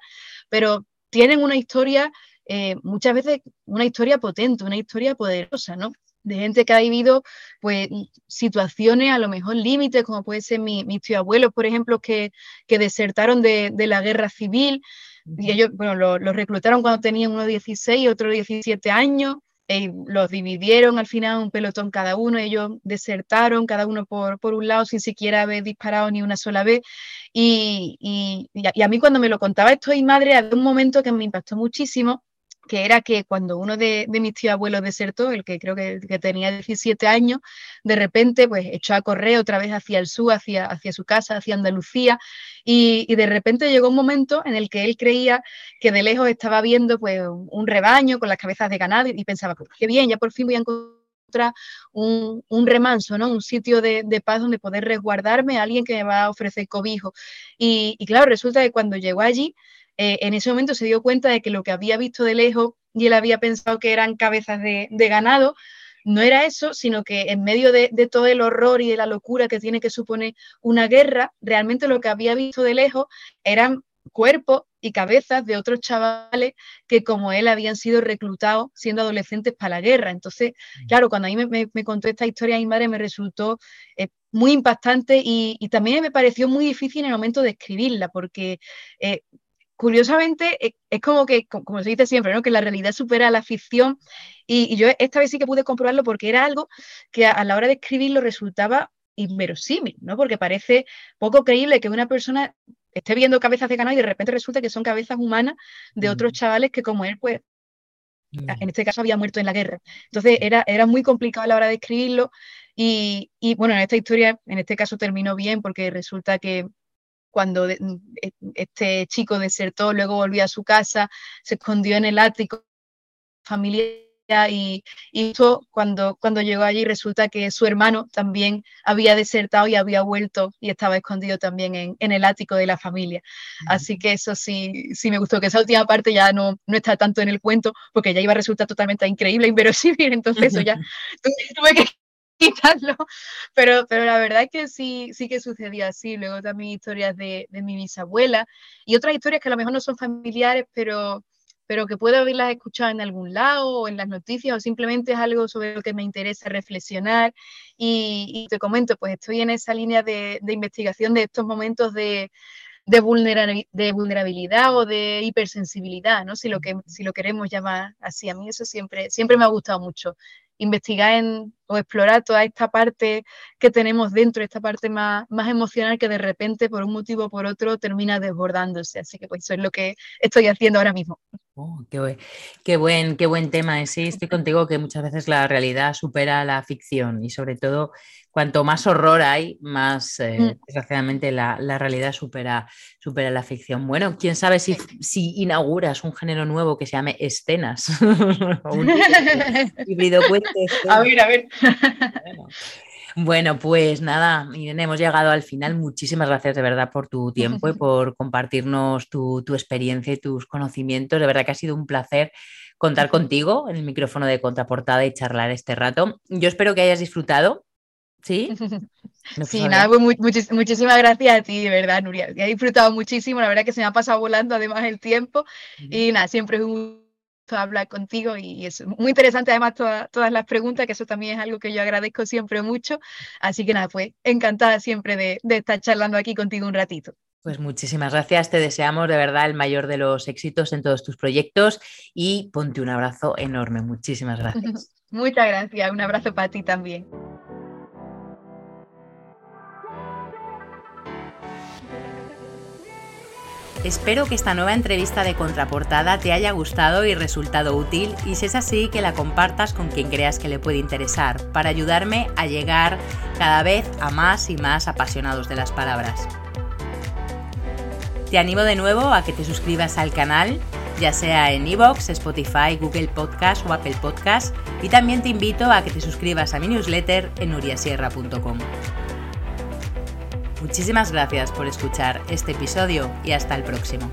pero tienen una historia, eh, muchas veces una historia potente, una historia poderosa, ¿no? de gente que ha vivido pues situaciones a lo mejor límites, como puede ser mi, mis tíos abuelos, por ejemplo, que, que desertaron de, de, la guerra civil, y ellos, bueno, los reclutaron cuando tenían uno 16 y otro 17 años. Y los dividieron al final un pelotón cada uno, ellos desertaron cada uno por, por un lado sin siquiera haber disparado ni una sola vez. Y, y, y, a, mí cuando me lo contaba esto y madre, había un momento que me impactó muchísimo, que era que cuando uno de, mis tíos abuelos desertó, el que creo que, tenía 17 años, de repente pues echó a correr otra vez hacia el sur, hacia, hacia su casa, hacia Andalucía, y, de repente llegó un momento en el que él creía que de lejos estaba viendo pues un rebaño con las cabezas de ganado y, pensaba, pues qué bien, ya por fin voy a encontrar un, remanso, ¿no? un sitio de, paz donde poder resguardarme, alguien que me va a ofrecer cobijo. Y claro, resulta que cuando llegó allí, eh, en ese momento se dio cuenta de que lo que había visto de lejos y él había pensado que eran cabezas de, ganado, no era eso, sino que en medio de, todo el horror y de la locura que tiene que suponer una guerra, realmente lo que había visto de lejos eran cuerpos y cabezas de otros chavales que como él habían sido reclutados siendo adolescentes para la guerra. Entonces, mm. claro, cuando a mí me, contó esta historia, mi madre me resultó eh, muy impactante y, también me pareció muy difícil en el momento de escribirla, porque eh, curiosamente eh, es como que, como se dice siempre, ¿no? que la realidad supera la ficción y, yo esta vez sí que pude comprobarlo porque era algo que a, la hora de escribirlo resultaba inverosímil, ¿no? porque parece poco creíble que una persona esté viendo cabezas de ganado y de repente resulta que son cabezas humanas de otros chavales que como él, pues, mm. en este caso había muerto en la guerra. Entonces era, era muy complicado a la hora de escribirlo y, y bueno, en esta historia, en este caso terminó bien porque resulta que cuando mm, e, este chico desertó, luego volvió a su casa, se escondió en el ático familiar y, y cuando, cuando llegó allí resulta que su hermano también había desertado y había vuelto y estaba escondido también en, en el ático de la familia. Así que eso sí, sí me gustó, que esa última parte ya no, no está tanto en el cuento porque ya iba a resultar totalmente increíble, inverosímil, entonces eso ya tuve que quitarlo, pero, pero la verdad es que sí, sí que sucedió así. Luego también historias de, de, mi bisabuela y otras historias que a lo mejor no son familiares, pero, pero que puedo haberlas escuchado en algún lado o en las noticias o simplemente es algo sobre lo que me interesa reflexionar. Y, y te comento, pues estoy en esa línea de, de investigación de estos momentos de, de, vulnerabilidad o de hipersensibilidad, ¿no? Si lo, que, si lo queremos llamar así. A mí eso siempre, siempre me ha gustado mucho investigar en, o explorar toda esta parte que tenemos dentro, esta parte más, más emocional que de repente por un motivo o por otro termina desbordándose. Así que pues eso es lo que estoy haciendo ahora mismo. Oh, qué, buen, qué, buen, qué buen tema. Sí, estoy contigo que muchas veces la realidad supera la ficción y sobre todo cuanto más horror hay, más eh, mm. desgraciadamente la, realidad supera, supera la ficción. Bueno, quién sabe si, si inauguras un género nuevo que se llame escenas. un híbrido A ver, a ver. Bueno. pues nada, hemos llegado al final. Muchísimas gracias de verdad por tu tiempo y por compartirnos tu, tu, experiencia y tus conocimientos. De verdad que ha sido un placer contar contigo en el micrófono de contraportada y charlar este rato. Yo espero que hayas disfrutado ¿Sí? Sí, nada, pues muchísimas gracias a ti, de verdad, Nuria. He disfrutado muchísimo, la verdad que se me ha pasado volando además el tiempo y nada, siempre es un hablar contigo y es muy interesante además todas las preguntas, que eso también es algo que yo agradezco siempre mucho. Así que nada, pues encantada siempre de, de estar charlando aquí contigo un ratito. Pues muchísimas gracias, te deseamos de verdad el mayor de los éxitos en todos tus proyectos y ponte un abrazo enorme. Muchísimas gracias. Muchas gracias, un abrazo para ti también. Espero que esta nueva entrevista de contraportada te haya gustado y resultado útil y si es así que la compartas con quien creas que le puede interesar para ayudarme a llegar cada vez a más y más apasionados de las palabras. Te animo de nuevo a que te suscribas al canal, ya sea en iVoox, Spotify, Google Podcast o Apple Podcast y también te invito a que te suscribas a mi newsletter en uriasierra.com. Muchísimas gracias por escuchar este episodio y hasta el próximo.